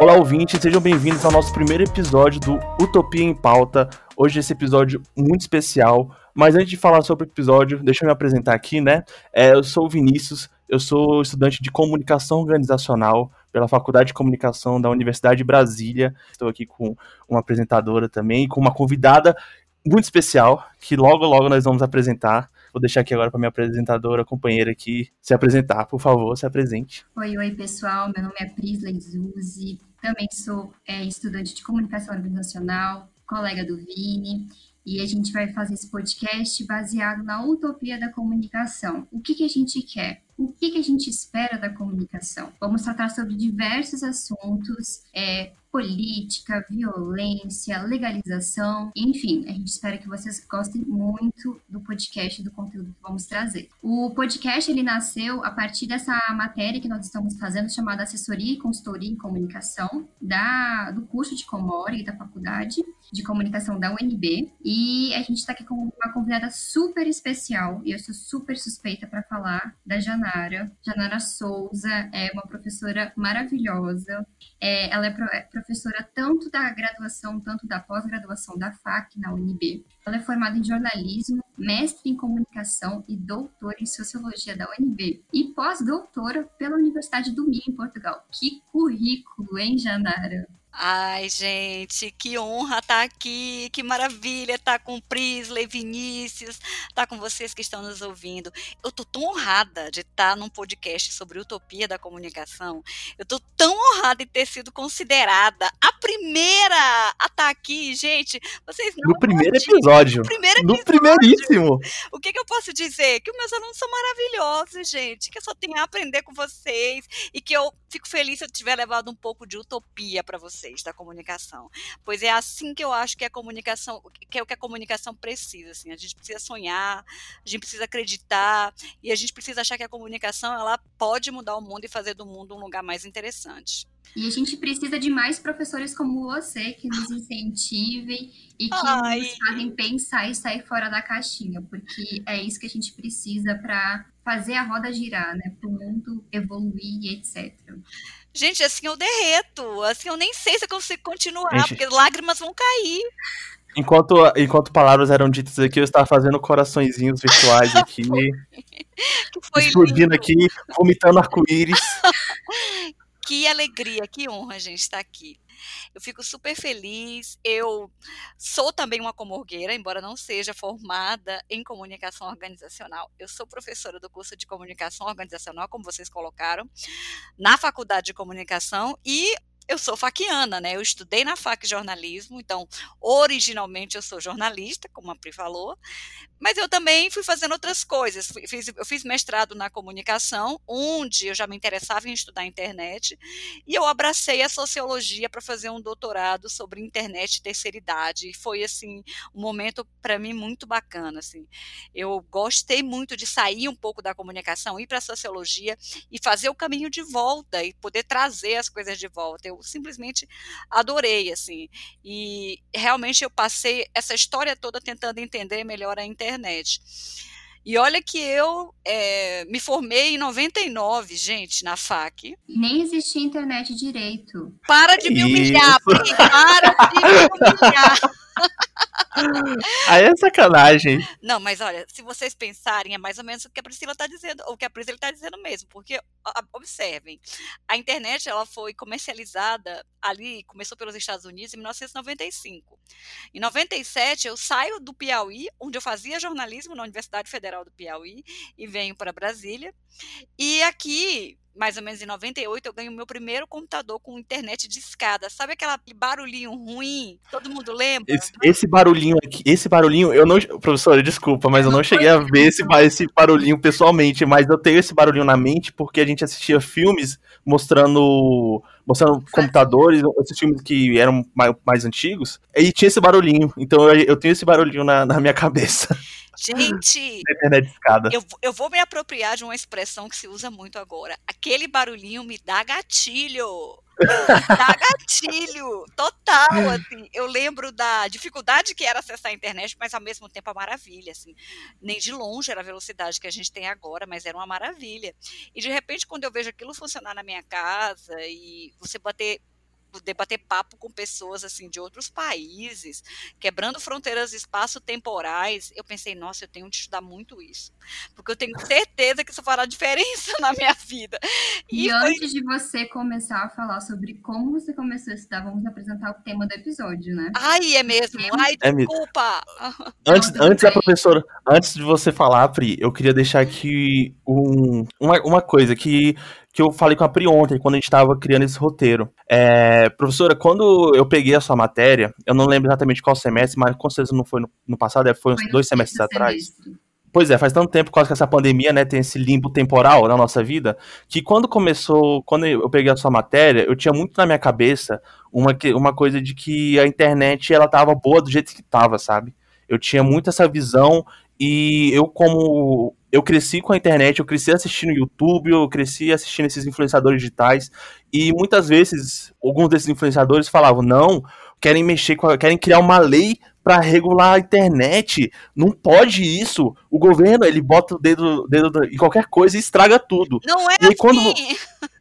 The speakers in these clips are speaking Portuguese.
Olá, ouvintes, sejam bem-vindos ao nosso primeiro episódio do Utopia em Pauta. Hoje esse episódio muito especial, mas antes de falar sobre o episódio, deixa eu me apresentar aqui, né? É, eu sou o Vinícius, eu sou estudante de comunicação organizacional pela Faculdade de Comunicação da Universidade de Brasília. Estou aqui com uma apresentadora também, com uma convidada muito especial, que logo, logo nós vamos apresentar. Vou deixar aqui agora para minha apresentadora, companheira aqui, se apresentar. Por favor, se apresente. Oi, oi, pessoal. Meu nome é Prisley Zuzi. Também sou é, estudante de comunicação organizacional, colega do Vini. E a gente vai fazer esse podcast baseado na utopia da comunicação. O que, que a gente quer? O que, que a gente espera da comunicação? Vamos tratar sobre diversos assuntos, é, política, violência, legalização, enfim, a gente espera que vocês gostem muito do podcast do conteúdo que vamos trazer. O podcast ele nasceu a partir dessa matéria que nós estamos fazendo chamada Assessoria e Consultoria em Comunicação da do curso de Comore da Faculdade de Comunicação da UNB e a gente está aqui com uma convidada super especial e eu sou super suspeita para falar da Janara. Janara Souza é uma professora maravilhosa. É, ela é, pro, é professora tanto da graduação, tanto da pós-graduação da FAC na UNB. Ela é formada em jornalismo, mestre em comunicação e doutora em sociologia da UNB. E pós-doutora pela Universidade do Minho, em Portugal. Que currículo, hein, Janara? Ai, gente, que honra estar aqui, que maravilha estar com Prisley, Vinícius, estar com vocês que estão nos ouvindo. Eu estou tão honrada de estar num podcast sobre utopia da comunicação. Eu estou tão honrada de ter sido considerada a primeira a estar aqui, gente. Vocês não no primeiro episódio. No primeiro episódio. No primeiríssimo. O que, que eu posso dizer? Que os meus alunos são maravilhosos, gente. Que eu só tenho a aprender com vocês e que eu fico feliz se eu tiver levado um pouco de utopia para vocês vocês da comunicação. Pois é assim que eu acho que a comunicação, que é o que a comunicação precisa, assim, a gente precisa sonhar, a gente precisa acreditar e a gente precisa achar que a comunicação ela pode mudar o mundo e fazer do mundo um lugar mais interessante. E a gente precisa de mais professores como você que nos incentivem e que Ai. nos fazem pensar e sair fora da caixinha, porque é isso que a gente precisa para fazer a roda girar, né? Para o mundo evoluir e etc. Gente, assim eu derreto. Assim eu nem sei se eu consigo continuar, Gente. porque lágrimas vão cair. Enquanto, enquanto palavras eram ditas aqui, eu estava fazendo coraçõezinhos virtuais aqui, Que foi explodindo lindo. aqui, vomitando arco-íris. Que alegria, que honra a gente estar aqui. Eu fico super feliz. Eu sou também uma comorgueira, embora não seja formada em comunicação organizacional. Eu sou professora do curso de comunicação organizacional, como vocês colocaram, na faculdade de comunicação e eu sou faquiana, né? Eu estudei na FAC jornalismo, então originalmente eu sou jornalista, como a Pri falou, mas eu também fui fazendo outras coisas. Fiz, eu fiz mestrado na comunicação, onde eu já me interessava em estudar internet, e eu abracei a sociologia para fazer um doutorado sobre internet e terceira idade. E foi assim um momento para mim muito bacana. Assim. Eu gostei muito de sair um pouco da comunicação, ir para a sociologia e fazer o caminho de volta e poder trazer as coisas de volta. Eu simplesmente adorei assim. E realmente eu passei essa história toda tentando entender melhor a internet. E olha que eu eh, me formei em 99, gente, na FAC. Nem existia internet direito. Para de me humilhar, Pri, para de me humilhar. Aí é sacanagem. Não, mas olha, se vocês pensarem, é mais ou menos o que a Priscila está dizendo, ou o que a Priscila está dizendo mesmo, porque observem, a internet ela foi comercializada ali, começou pelos Estados Unidos em 1995. Em 97 eu saio do Piauí, onde eu fazia jornalismo na Universidade Federal do Piauí, e venho para Brasília. E aqui, mais ou menos em 98, eu ganho meu primeiro computador com internet de escada. Sabe aquela barulhinho ruim? Todo mundo lembra? Esse, esse barulhinho aqui, esse barulhinho, eu não. Professora, desculpa, mas eu não cheguei a ver esse, esse barulhinho pessoalmente, mas eu tenho esse barulhinho na mente porque a gente assistia filmes mostrando. Mostrando computadores, esses filmes que eram mais, mais antigos, e tinha esse barulhinho. Então eu, eu tenho esse barulhinho na, na minha cabeça, Gente, eu, vou- eu vou me apropriar de uma expressão que se usa muito agora. Aquele barulhinho me dá gatilho. Dá gatilho, total, assim. Eu lembro da dificuldade que era acessar a internet, mas ao mesmo tempo a maravilha, assim. Nem de longe era a velocidade que a gente tem agora, mas era uma maravilha. E de repente, quando eu vejo aquilo funcionar na minha casa e você bater poder bater papo com pessoas assim de outros países, quebrando fronteiras espaço-temporais. Eu pensei, nossa, eu tenho de estudar muito isso, porque eu tenho certeza que isso fará diferença na minha vida. E, e foi... antes de você começar a falar sobre como você começou a estudar, vamos apresentar o tema do episódio, né? Ai, é mesmo. Ai, é desculpa. Antes, antes a professora, antes de você falar, Pri, eu queria deixar aqui um, uma, uma coisa que que eu falei com a Pri ontem, quando a gente estava criando esse roteiro. É, professora, quando eu peguei a sua matéria, eu não lembro exatamente qual semestre, mas com certeza não foi no, no passado, foi uns foi dois semestres atrás. Pois é, faz tanto tempo, quase que essa pandemia, né, tem esse limbo temporal na nossa vida, que quando começou, quando eu peguei a sua matéria, eu tinha muito na minha cabeça uma, uma coisa de que a internet, ela tava boa do jeito que tava, sabe? Eu tinha muito essa visão e eu, como eu cresci com a internet, eu cresci assistindo YouTube, eu cresci assistindo esses influenciadores digitais, e muitas vezes alguns desses influenciadores falavam: não, querem mexer, com a, querem criar uma lei para regular a internet. Não pode isso. O governo, ele bota o dedo, dedo em qualquer coisa e estraga tudo. Não é e assim. Quando,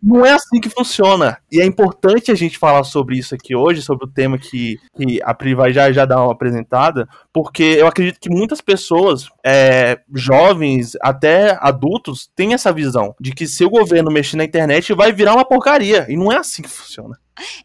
não é assim que funciona. E é importante a gente falar sobre isso aqui hoje, sobre o tema que, que a Pri vai já, já dar uma apresentada, porque eu acredito que muitas pessoas, é, jovens, até adultos, têm essa visão de que se o governo mexer na internet vai virar uma porcaria. E não é assim que funciona.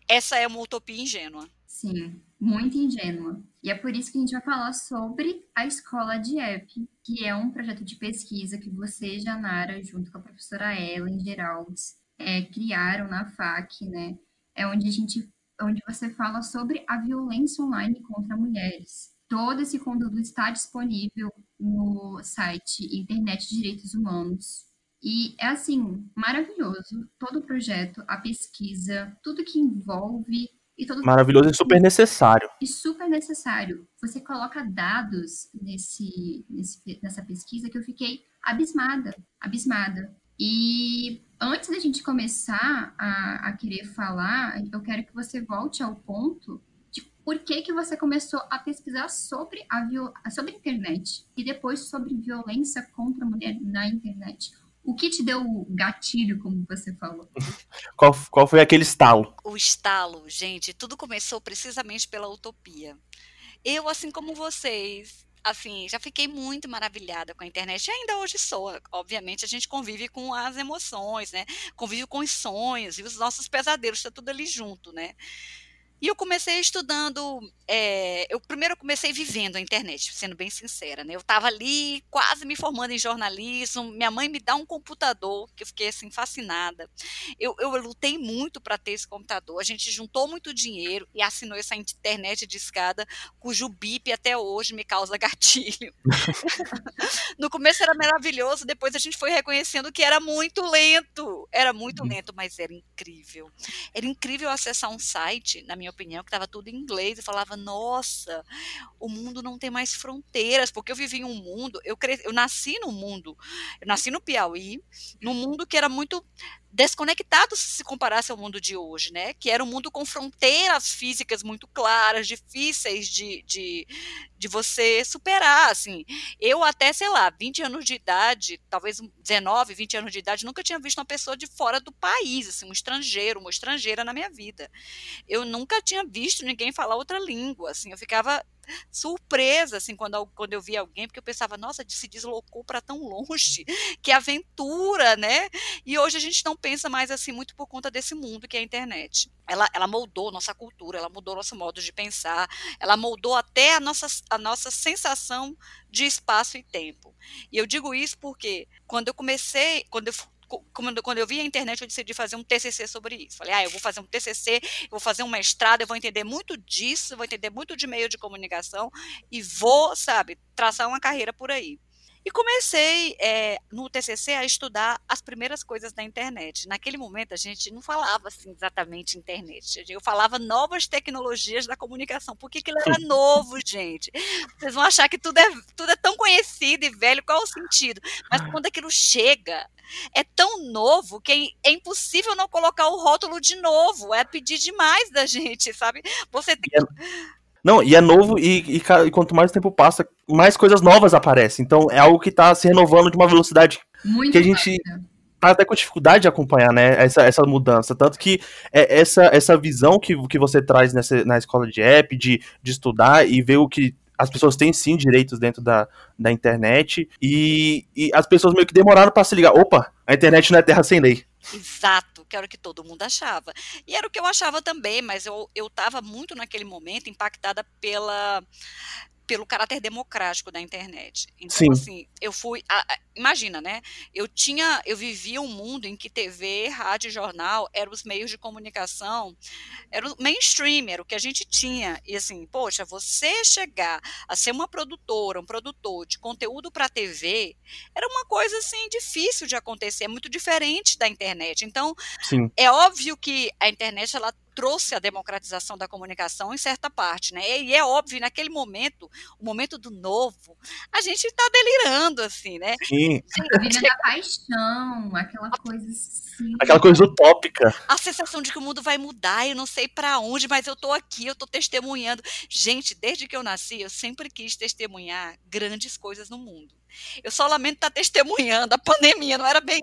Essa é uma utopia ingênua. Sim, muito ingênua. E é por isso que a gente vai falar sobre a Escola de App, que é um projeto de pesquisa que você, Janara, junto com a professora Ellen Geraldes, é, criaram na FAC, né? É onde a gente, onde você fala sobre a violência online contra mulheres. Todo esse conteúdo está disponível no site Internet Direitos Humanos. E é assim, maravilhoso. Todo o projeto, a pesquisa, tudo que envolve Maravilhoso e super necessário. E super necessário. Você coloca dados nesse, nesse, nessa pesquisa que eu fiquei abismada, abismada. E antes da gente começar a, a querer falar, eu quero que você volte ao ponto de por que, que você começou a pesquisar sobre a, sobre a internet e depois sobre violência contra a mulher na internet. O que te deu o gatilho, como você falou? qual, qual foi aquele estalo? O estalo, gente, tudo começou precisamente pela utopia. Eu, assim como vocês, assim, já fiquei muito maravilhada com a internet e ainda hoje sou. Obviamente, a gente convive com as emoções, né? Convive com os sonhos e os nossos pesadelos, está tudo ali junto, né? E eu comecei estudando. É, eu primeiro eu comecei vivendo a internet, sendo bem sincera, né? Eu estava ali quase me formando em jornalismo. Minha mãe me dá um computador, que eu fiquei assim fascinada. Eu, eu lutei muito para ter esse computador. A gente juntou muito dinheiro e assinou essa internet de escada, cujo bip até hoje me causa gatilho. no começo era maravilhoso, depois a gente foi reconhecendo que era muito lento. Era muito uhum. lento, mas era incrível. Era incrível acessar um site, na minha minha opinião, que estava tudo em inglês, e falava, nossa, o mundo não tem mais fronteiras, porque eu vivi em um mundo, eu, cre... eu nasci no mundo, eu nasci no Piauí, num mundo que era muito desconectado se se comparasse ao mundo de hoje, né? Que era um mundo com fronteiras físicas muito claras, difíceis de, de, de você superar, assim. Eu até, sei lá, 20 anos de idade, talvez 19, 20 anos de idade, nunca tinha visto uma pessoa de fora do país, assim, um estrangeiro, uma estrangeira na minha vida. Eu nunca tinha visto ninguém falar outra língua, assim, eu ficava surpresa, assim, quando, quando eu via alguém, porque eu pensava, nossa, se deslocou para tão longe, que aventura, né? E hoje a gente não pensa mais assim muito por conta desse mundo que é a internet. Ela, ela moldou nossa cultura, ela mudou nosso modo de pensar, ela moldou até a nossa, a nossa sensação de espaço e tempo. E eu digo isso porque quando eu comecei, quando eu quando eu vi a internet, eu decidi fazer um TCC sobre isso. Falei, ah, eu vou fazer um TCC, eu vou fazer um mestrado, eu vou entender muito disso, vou entender muito de meio de comunicação e vou, sabe, traçar uma carreira por aí. E comecei é, no TCC a estudar as primeiras coisas da internet. Naquele momento a gente não falava assim exatamente internet, eu falava novas tecnologias da comunicação, porque aquilo era novo, gente. Vocês vão achar que tudo é, tudo é tão conhecido e velho, qual é o sentido? Mas quando aquilo chega, é tão novo que é impossível não colocar o rótulo de novo, é pedir demais da gente, sabe? Você tem que não, e é novo e, e, e, quanto mais o tempo passa, mais coisas novas aparecem. Então é algo que está se renovando de uma velocidade Muito que a gente. tá até com dificuldade de acompanhar, né, essa, essa mudança. Tanto que é, essa, essa visão que, que você traz nessa, na escola de app, de, de estudar e ver o que as pessoas têm sim direitos dentro da, da internet e, e as pessoas meio que demoraram para se ligar. Opa, a internet não é terra sem lei. Exato, que era o que todo mundo achava. E era o que eu achava também, mas eu estava muito naquele momento impactada pela pelo caráter democrático da internet. Então, Sim. assim, eu fui. A, a, imagina, né? Eu tinha. Eu vivia um mundo em que TV, rádio e jornal eram os meios de comunicação, era o mainstream, era o que a gente tinha. E assim, poxa, você chegar a ser uma produtora, um produtor de conteúdo para TV, era uma coisa assim difícil de acontecer, é muito diferente da internet. Então, Sim. é óbvio que a internet ela trouxe a democratização da comunicação em certa parte, né? E é óbvio, naquele momento, o momento do novo, a gente está delirando, assim, né? Sim. Vida da paixão, aquela coisa assim. Aquela coisa utópica. A sensação de que o mundo vai mudar, eu não sei para onde, mas eu tô aqui, eu tô testemunhando. Gente, desde que eu nasci, eu sempre quis testemunhar grandes coisas no mundo. Eu só lamento estar testemunhando a pandemia, não era bem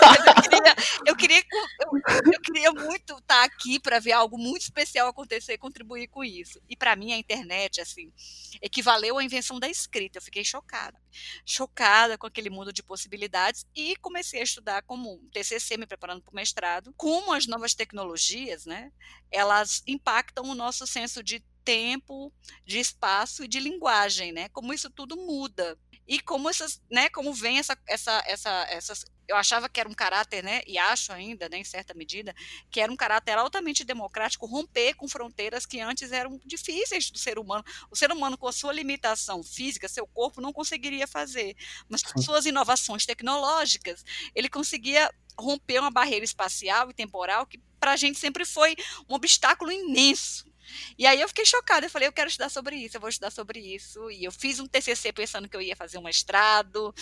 Mas eu queria, eu queria, eu, eu queria muito estar aqui para ver algo muito especial acontecer e contribuir com isso. E para mim a internet, assim, equivaleu à invenção da escrita. Eu fiquei chocada. Chocada com aquele mundo de possibilidades e comecei a estudar como um TCC, me preparando para o mestrado, como as novas tecnologias, né, elas impactam o nosso senso de tempo, de espaço e de linguagem, né? Como isso tudo muda. E como essas, né, como vem essa, essa, essa, essas, eu achava que era um caráter, né, e acho ainda, né, em certa medida, que era um caráter altamente democrático romper com fronteiras que antes eram difíceis do ser humano. O ser humano com a sua limitação física, seu corpo não conseguiria fazer, mas com suas inovações tecnológicas, ele conseguia romper uma barreira espacial e temporal que para a gente sempre foi um obstáculo imenso e aí eu fiquei chocada, eu falei, eu quero estudar sobre isso, eu vou estudar sobre isso. E eu fiz um TCC pensando que eu ia fazer um mestrado,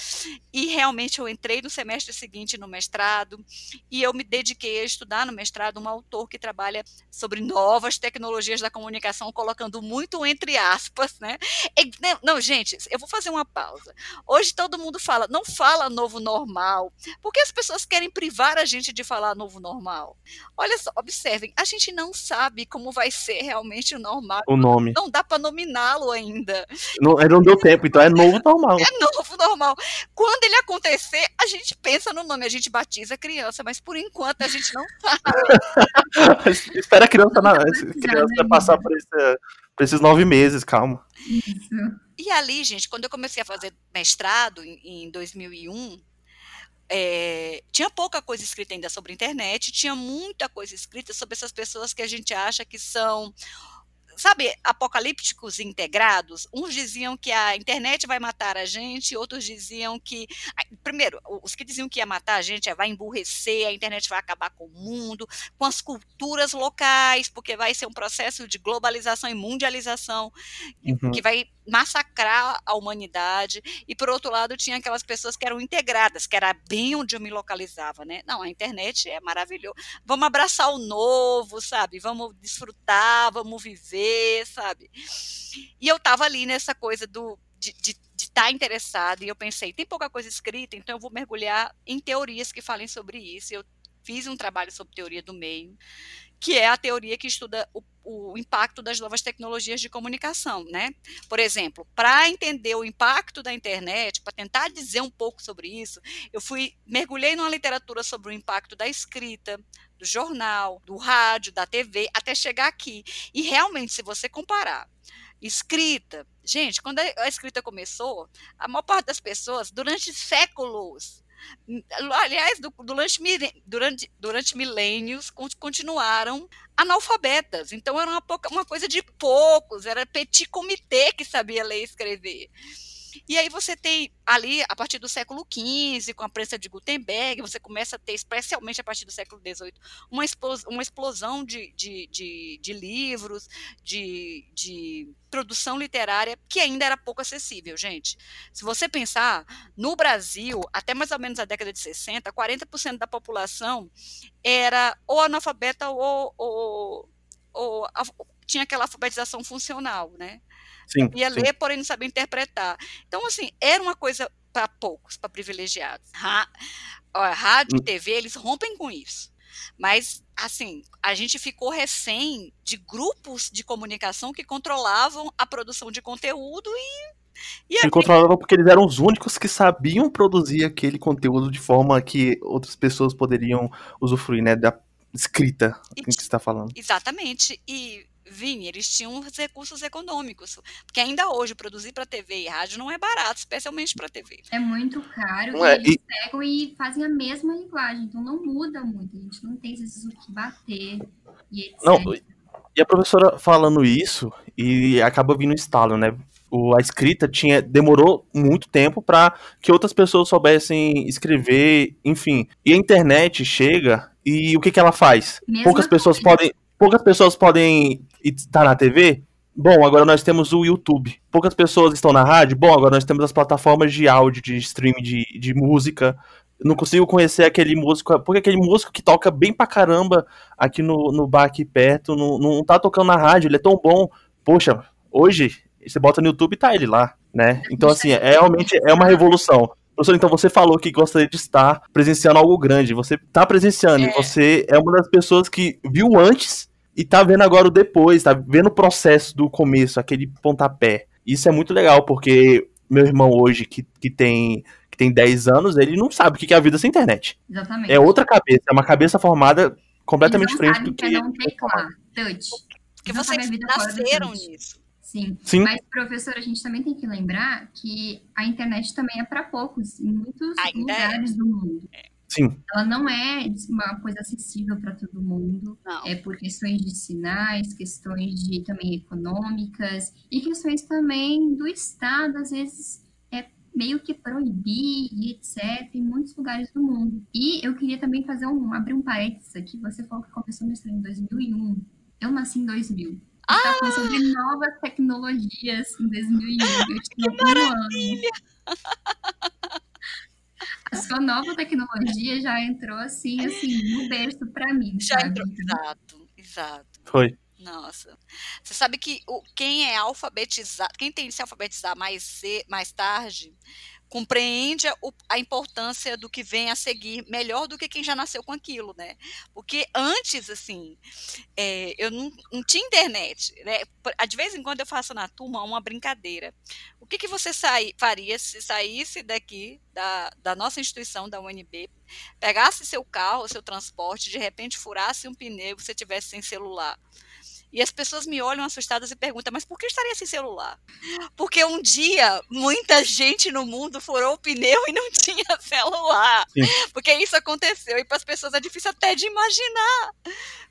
e realmente eu entrei no semestre seguinte no mestrado, e eu me dediquei a estudar no mestrado um autor que trabalha sobre novas tecnologias da comunicação, colocando muito entre aspas, né? E, não, gente, eu vou fazer uma pausa. Hoje todo mundo fala, não fala novo normal, porque as pessoas querem privar a gente de falar novo normal. Olha só, observem, a gente não sabe como vai ser realmente realmente normal. O nome. Não dá para nominá-lo ainda. Não, não deu tempo, então é novo normal. É novo normal. Quando ele acontecer, a gente pensa no nome, a gente batiza a criança, mas por enquanto a gente não sabe. Espera a criança, na, a criança passar por, esse, por esses nove meses, calma. Isso. E ali, gente, quando eu comecei a fazer mestrado em, em 2001, é, tinha pouca coisa escrita ainda sobre a internet, tinha muita coisa escrita sobre essas pessoas que a gente acha que são sabe, apocalípticos integrados. Uns diziam que a internet vai matar a gente, outros diziam que. Primeiro, os que diziam que ia matar a gente é, vai emburrecer, a internet vai acabar com o mundo, com as culturas locais, porque vai ser um processo de globalização e mundialização uhum. que vai massacrar a humanidade. E, por outro lado, tinha aquelas pessoas que eram integradas, que era bem onde eu me localizava, né? Não, a internet é maravilhoso. Vamos abraçar o novo, sabe? Vamos desfrutar, vamos viver sabe? E eu tava ali nessa coisa do de estar tá interessada, e eu pensei, tem pouca coisa escrita, então eu vou mergulhar em teorias que falem sobre isso. Eu fiz um trabalho sobre teoria do meio, que é a teoria que estuda o, o impacto das novas tecnologias de comunicação, né? Por exemplo, para entender o impacto da internet, para tentar dizer um pouco sobre isso, eu fui mergulhei numa literatura sobre o impacto da escrita, do jornal, do rádio, da TV, até chegar aqui. E realmente, se você comparar escrita, gente, quando a escrita começou, a maior parte das pessoas, durante séculos, aliás, durante, durante, durante milênios, continuaram analfabetas. Então, era uma, uma coisa de poucos, era petit comité que sabia ler e escrever. E aí você tem ali, a partir do século XV, com a prensa de Gutenberg, você começa a ter, especialmente a partir do século XVIII, uma explosão, uma explosão de, de, de, de livros, de, de produção literária, que ainda era pouco acessível, gente. Se você pensar, no Brasil, até mais ou menos a década de 60, 40% da população era ou analfabeta ou, ou, ou, ou tinha aquela alfabetização funcional, né? Sim, ia sim. ler, porém não sabia interpretar. Então, assim, era uma coisa para poucos, para privilegiados. Rádio e hum. TV, eles rompem com isso. Mas, assim, a gente ficou refém de grupos de comunicação que controlavam a produção de conteúdo e. e Se controlavam porque eles eram os únicos que sabiam produzir aquele conteúdo de forma que outras pessoas poderiam usufruir, né? Da escrita e, que você está falando. Exatamente. E Vini, eles tinham os recursos econômicos, porque ainda hoje produzir para TV e rádio não é barato, especialmente para TV. É muito caro, não e é, eles e... pegam e fazem a mesma linguagem, então não muda muito, a gente não tem esses o que bater e etc. Não, e a professora falando isso, e acaba vindo estalo, né? O, a escrita tinha demorou muito tempo para que outras pessoas soubessem escrever, enfim. E a internet chega e o que, que ela faz? Mesma Poucas pessoas coisa. podem poucas pessoas podem estar na TV. Bom, agora nós temos o YouTube. Poucas pessoas estão na rádio. Bom, agora nós temos as plataformas de áudio, de streaming, de, de música. não consigo conhecer aquele músico, porque aquele músico que toca bem pra caramba aqui no, no bar aqui perto, não, não tá tocando na rádio, ele é tão bom. Poxa, hoje você bota no YouTube e tá ele lá, né? Então, assim, é, realmente é uma revolução. Professor, então você falou que gostaria de estar presenciando algo grande. Você tá presenciando é. e você é uma das pessoas que viu antes e tá vendo agora o depois, tá vendo o processo do começo, aquele pontapé. Isso é muito legal, porque meu irmão hoje, que, que, tem, que tem 10 anos, ele não sabe o que é a vida sem internet. Exatamente. É outra cabeça, é uma cabeça formada completamente diferente do que. É não touch. Porque vocês nasceram nisso. Sim. Sim. Mas, professor, a gente também tem que lembrar que a internet também é para poucos, em muitos Ainda é. lugares é. do mundo. É. Sim. Ela não é uma coisa acessível para todo mundo. Não. É por questões de sinais, questões de também econômicas e questões também do Estado, às vezes é meio que proibir e etc em muitos lugares do mundo. E eu queria também fazer um abrir um parênteses aqui. Você falou que começou no em 2001. Eu nasci em 2000. Ah! Está falando sobre novas tecnologias em 2001. Eu tinha que maravilha! Ano. a sua nova tecnologia já entrou assim, assim, no berço para mim. Já sabe? entrou, exato, exato. Foi. Nossa. Você sabe que o, quem é alfabetizado, quem tem que se alfabetizar mais, mais tarde, compreende a, importância do que vem a seguir melhor do que quem já nasceu com aquilo, né? Porque antes, assim, é, eu não, não, tinha internet, né? De vez em quando eu faço na turma uma brincadeira. O que, que você sai, faria se saísse daqui, da, da nossa instituição, da UNB, pegasse seu carro, seu transporte, de repente furasse um pneu você tivesse sem celular? E as pessoas me olham assustadas e perguntam, mas por que estaria sem celular? Porque um dia muita gente no mundo furou o pneu e não tinha celular. Sim. Porque isso aconteceu e para as pessoas é difícil até de imaginar.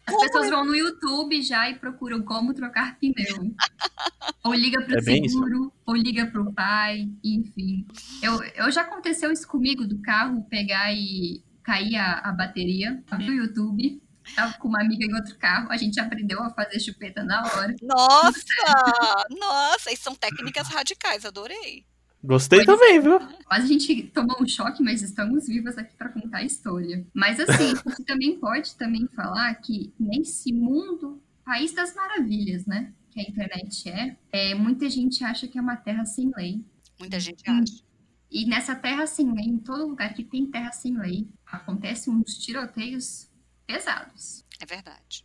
As como... pessoas vão no YouTube já e procuram como trocar pneu. ou liga para o é seguro, ou liga para o pai, enfim. Eu, eu já aconteceu isso comigo do carro pegar e cair a, a bateria, abrir o YouTube Tava com uma amiga em outro carro, a gente aprendeu a fazer chupeta na hora. Nossa! nossa, e são técnicas radicais, adorei. Gostei Foi também, viu? Mas a gente tomou um choque, mas estamos vivas aqui para contar a história. Mas assim, você também pode também falar que nesse mundo, país das maravilhas, né? Que a internet é, é muita gente acha que é uma terra sem lei. Muita gente acha. E nessa terra sem lei, em todo lugar que tem terra sem lei, acontecem uns tiroteios pesados. É verdade.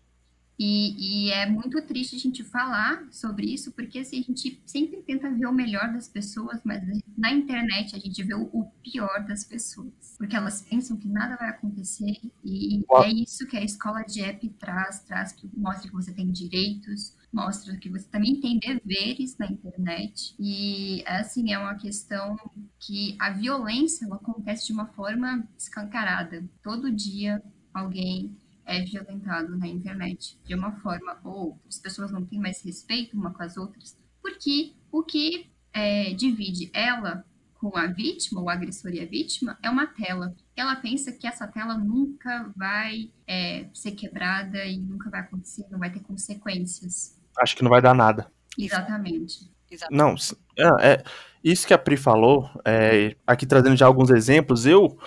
E, e, é muito triste a gente falar sobre isso, porque assim, a gente sempre tenta ver o melhor das pessoas, mas na internet a gente vê o, o pior das pessoas. Porque elas pensam que nada vai acontecer, e é isso que a escola de app traz, traz que mostra que você tem direitos, mostra que você também tem deveres na internet. E assim, é uma questão que a violência ela acontece de uma forma escancarada. Todo dia alguém é violentado na internet de uma forma ou outra. As pessoas não têm mais respeito uma com as outras, porque o que é, divide ela com a vítima, o agressor e a vítima, é uma tela. Ela pensa que essa tela nunca vai é, ser quebrada e nunca vai acontecer, não vai ter consequências. Acho que não vai dar nada. Exatamente. Não, é, é, isso que a Pri falou, é, aqui trazendo já alguns exemplos, eu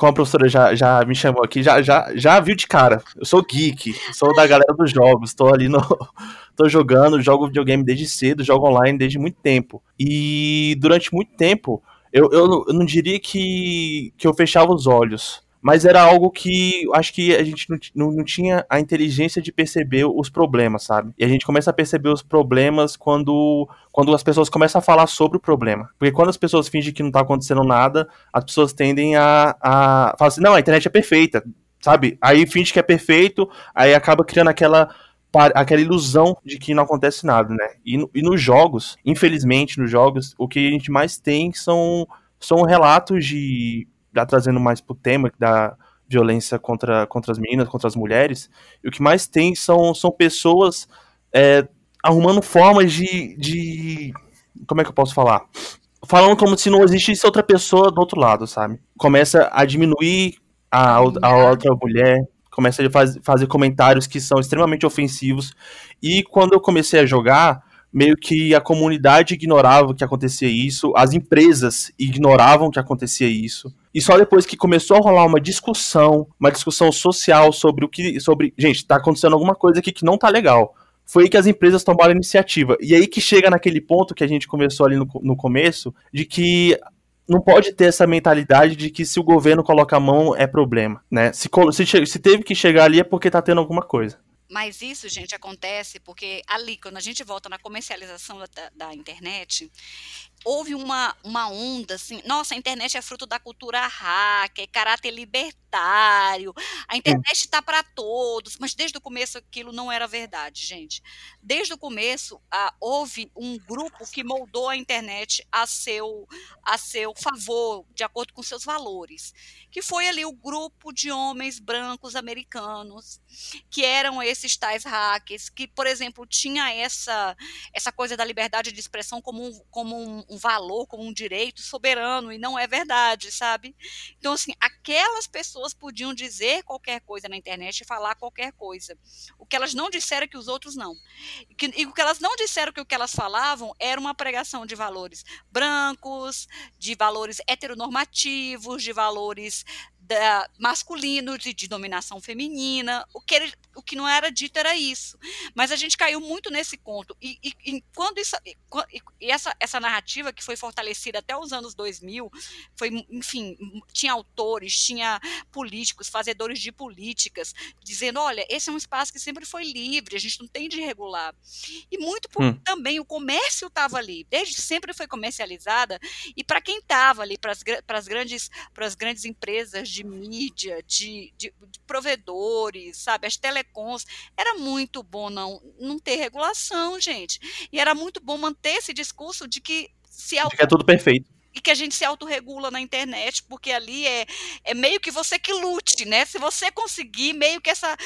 como a professora já, já me chamou aqui, já, já, já viu de cara. Eu sou geek, sou da galera dos jogos, tô ali no. tô jogando, jogo videogame desde cedo, jogo online desde muito tempo. E durante muito tempo Eu, eu, eu não diria que, que eu fechava os olhos, mas era algo que acho que a gente não, não, não, tinha a inteligência de perceber os problemas, sabe? E a gente começa a perceber os problemas quando, quando as pessoas começam a falar sobre o problema. Porque quando as pessoas fingem que não tá acontecendo nada, as pessoas tendem a, a falar assim, não, a internet é perfeita, sabe? Aí finge que é perfeito, aí acaba criando aquela aquela ilusão de que não acontece nada, né? E, e nos jogos, infelizmente, nos jogos, o que a gente mais tem são, são relatos de já trazendo mais pro tema da violência contra, contra as meninas, contra as mulheres, e o que mais tem são, são pessoas é, arrumando formas de, de. Como é que eu posso falar? Falando como se não existisse outra pessoa do outro lado, sabe? Começa a diminuir a, a outra mulher, começa a faz, fazer comentários que são extremamente ofensivos. E quando eu comecei a jogar, meio que a comunidade ignorava que acontecia isso, as empresas ignoravam que acontecia isso. E só depois que começou a rolar uma discussão, uma discussão social sobre o que. sobre. Gente, tá acontecendo alguma coisa aqui que não tá legal. Foi aí que as empresas tomaram a iniciativa. E aí que chega naquele ponto que a gente começou ali no, no começo, de que não pode ter essa mentalidade de que se o governo coloca a mão é problema, né? Se, se, se teve que chegar ali é porque tá tendo alguma coisa. Mas isso, gente, acontece porque ali, quando a gente volta na comercialização da, da internet, houve uma, uma onda assim, nossa, a internet é fruto da cultura hacker, caráter libertário, a internet está para todos, mas desde o começo aquilo não era verdade, gente. Desde o começo ah, houve um grupo que moldou a internet a seu, a seu favor, de acordo com seus valores, que foi ali o grupo de homens brancos americanos, que eram esses tais hackers, que, por exemplo, tinha essa, essa coisa da liberdade de expressão como como um, um valor, como um direito soberano, e não é verdade, sabe? Então, assim, aquelas pessoas podiam dizer qualquer coisa na internet e falar qualquer coisa. O que elas não disseram é que os outros não. E, que, e o que elas não disseram que o que elas falavam era uma pregação de valores brancos, de valores heteronormativos, de valores da, masculinos e de dominação feminina. O que, ele, o que não era dito era isso. Mas a gente caiu muito nesse conto. E, e, e quando isso, e, e, essa, essa narrativa que foi fortalecida até os anos 2000, foi, enfim, tinha autores, tinha políticos, fazedores de políticas, dizendo: olha, esse é um espaço que sempre foi livre, a gente não tem de regular. E muito por, hum. também o comércio estava ali, desde sempre foi comercializada, e para quem estava ali, para as grandes, grandes empresas de de mídia, de, de, de provedores, sabe, as telecoms, era muito bom não, não ter regulação, gente. E era muito bom manter esse discurso de que se auto... de que é tudo perfeito e que a gente se autorregula na internet, porque ali é, é meio que você que lute, né? Se você conseguir, meio que essa,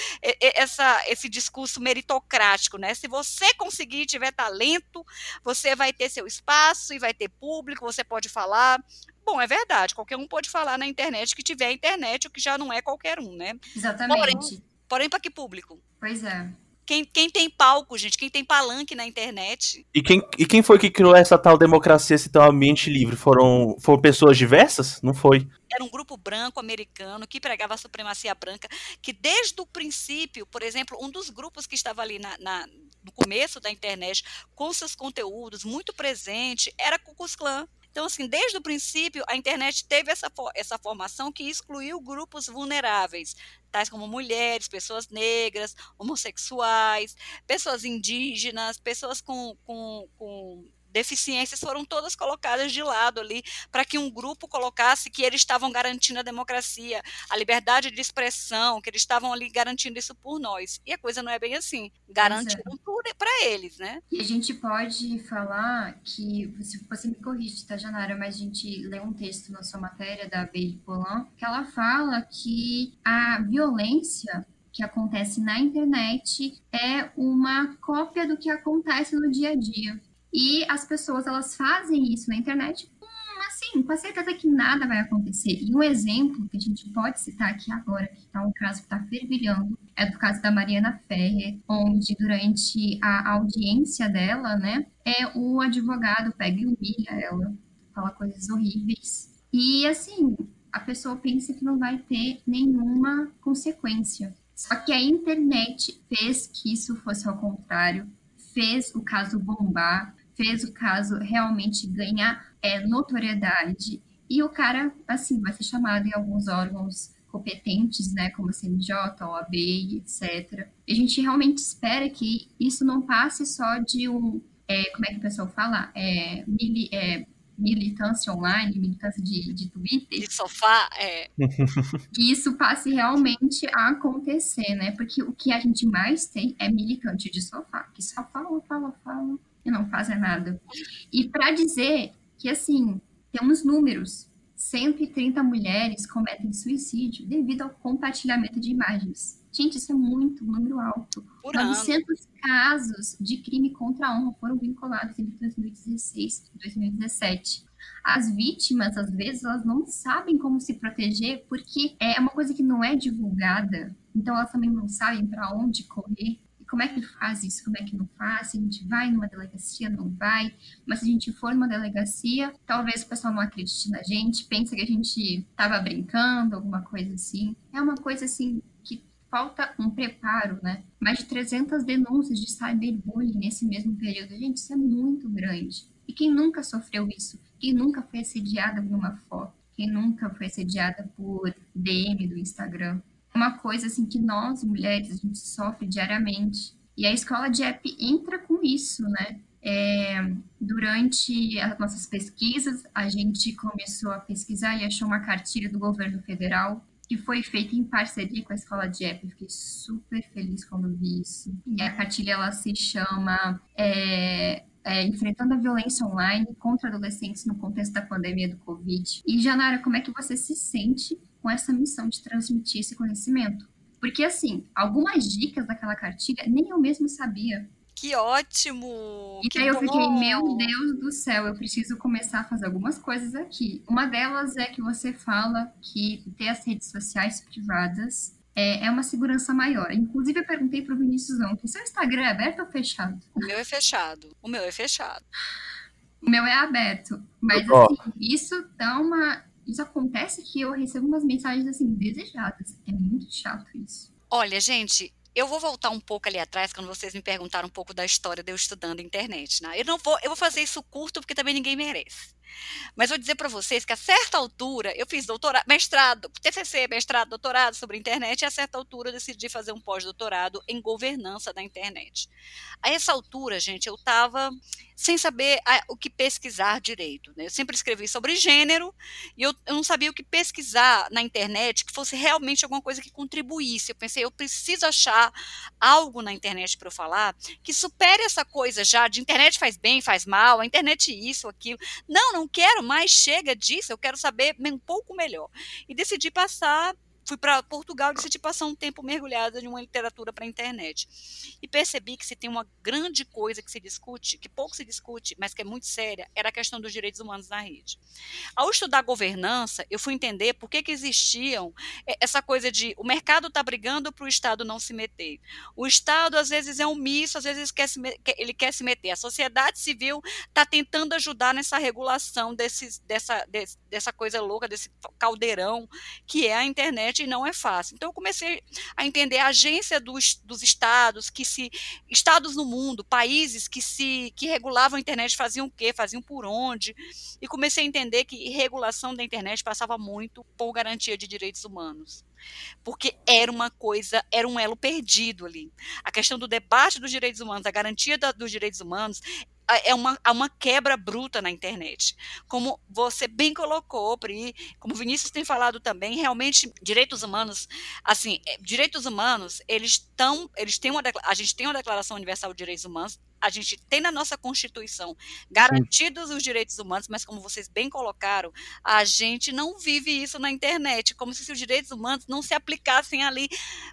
essa, esse discurso meritocrático, né? Se você conseguir tiver talento, você vai ter seu espaço e vai ter público, você pode falar. Bom, é verdade, qualquer um pode falar na internet que tiver internet, o que já não é qualquer um, né? Exatamente. Porém, para que público? Pois é. Quem, quem tem palco, gente, quem tem palanque na internet. E quem, e quem foi que criou essa tal democracia, esse tal ambiente livre? Foram, foram pessoas diversas? Não foi. Era um grupo branco americano que pregava a supremacia branca, que desde o princípio, por exemplo, um dos grupos que estava ali na, na no começo da internet, com seus conteúdos muito presente, era Ku Klux Klan. Então, assim, desde o princípio, a internet teve essa, essa formação que excluiu grupos vulneráveis, tais como mulheres, pessoas negras, homossexuais, pessoas indígenas, pessoas com, com, com deficiências foram todas colocadas de lado ali, para que um grupo colocasse que eles estavam garantindo a democracia, a liberdade de expressão, que eles estavam ali garantindo isso por nós. E a coisa não é bem assim. Garantiram é. para eles, né? E a gente pode falar que, se você me corrige, tá, Janara, mas a gente lê um texto na sua matéria da Baby Polan, que ela fala que a violência que acontece na internet é uma cópia do que acontece no dia a dia. E as pessoas, elas fazem isso na internet hum, assim, com a certeza que nada vai acontecer. E um exemplo que a gente pode citar aqui agora, que está um caso que está fervilhando, é do caso da Mariana Ferrer, onde durante a audiência dela, né, é o advogado pega e humilha ela, fala coisas horríveis. E assim, a pessoa pensa que não vai ter nenhuma consequência. Só que a internet fez que isso fosse ao contrário, fez o caso bombar, fez o caso realmente ganhar é, notoriedade. E o cara, assim, vai ser chamado em alguns órgãos competentes, né, como a CNJ, a OAB, etc. E a gente realmente espera que isso não passe só de um, é, como é que o pessoal fala? É, mili, é, militância online, militância de, de Twitter. De sofá, é. que isso passe realmente a acontecer, né? Porque o que a gente mais tem é militante de sofá, que só fala, fala, fala e não fazem nada. E para dizer que, assim, temos números. 130 mulheres cometem suicídio devido ao compartilhamento de imagens. Gente, isso é muito, um número alto. Por 900 ano. casos de crime contra a honra foram vinculados entre 2016 e 2017. As vítimas, às vezes, elas não sabem como se proteger porque é uma coisa que não é divulgada. Então, elas também não sabem para onde correr como é que faz isso, como é que não faz, se a gente vai numa delegacia, não vai, mas se a gente for numa delegacia, talvez o pessoal não acredite na gente, pense que a gente estava brincando, alguma coisa assim. É uma coisa assim que falta um preparo, né? Mais de 300 denúncias de cyberbullying nesse mesmo período. Gente, isso é muito grande. E quem nunca sofreu isso? Quem nunca foi assediada por uma foto? Quem nunca foi assediada por DM do Instagram? Uma coisa assim que nós mulheres a gente sofre diariamente e a escola de app entra com isso, né? É, durante as nossas pesquisas, a gente começou a pesquisar e achou uma cartilha do governo federal que foi feita em parceria com a escola de app. fiquei super feliz quando vi isso. E a cartilha ela se chama é, é, Enfrentando a Violência Online contra Adolescentes no Contexto da Pandemia do Covid. E, Janara, como é que você se sente com essa missão de transmitir esse conhecimento. Porque, assim, algumas dicas daquela cartilha nem eu mesmo sabia. Que ótimo! E daí eu fiquei, meu Deus do céu, eu preciso começar a fazer algumas coisas aqui. Uma delas é que você fala que ter as redes sociais privadas é, é uma segurança maior. Inclusive, eu perguntei para o Vinícius ontem: seu Instagram é aberto ou fechado? O meu é fechado. O meu é fechado. O meu é aberto. Mas, assim, isso dá uma isso acontece que eu recebo umas mensagens assim, desejadas. É muito chato isso. Olha, gente, eu vou voltar um pouco ali atrás, quando vocês me perguntaram um pouco da história de eu estudando internet. Né? Eu não vou, eu vou fazer isso curto porque também ninguém merece. Mas vou dizer para vocês que a certa altura eu fiz doutorado, mestrado, TCC, mestrado, doutorado sobre internet, e a certa altura eu decidi fazer um pós-doutorado em governança da internet. A essa altura, gente, eu estava sem saber o que pesquisar direito. Né? Eu sempre escrevi sobre gênero e eu, eu, não sabia o que pesquisar na internet que fosse realmente alguma coisa que contribuísse. Eu pensei, eu preciso achar algo na internet para eu falar que supere essa coisa já de internet faz bem, faz mal, a internet isso, aquilo. Não, não quero mais, chega disso, eu quero saber um pouco melhor. E decidi passar fui para Portugal e decidi passar um tempo mergulhada em uma literatura para a internet. E percebi que se tem uma grande coisa que se discute, que pouco se discute, mas que é muito séria, era a questão dos direitos humanos na rede. Ao estudar governança, eu fui entender por que, que existiam é, essa coisa de o mercado está brigando para o Estado não se meter. O Estado, às vezes, é omisso, às vezes quer se, ele quer se meter. A sociedade civil está tentando ajudar nessa regulação desses, dessa, dessa coisa louca, desse caldeirão que é a internet não é fácil. Então eu comecei a entender a agência dos, dos estados, que se estados no mundo, países que se que regulavam a internet faziam o quê, faziam por onde, e comecei a entender que regulação da internet passava muito por garantia de direitos humanos porque era uma coisa, era um elo perdido ali. A questão do debate dos direitos humanos, a garantia da, dos direitos humanos, é uma, há uma quebra bruta na internet. Como você bem colocou, Pri, como o Vinícius tem falado também, realmente direitos humanos, assim, é, direitos humanos, eles estão, eles têm uma a gente tem uma declaração universal de direitos humanos, a gente tem na nossa Constituição garantidos Sim. os direitos humanos, mas como vocês bem colocaram, a gente não vive isso na internet, como se os direitos humanos não se aplicassem ali,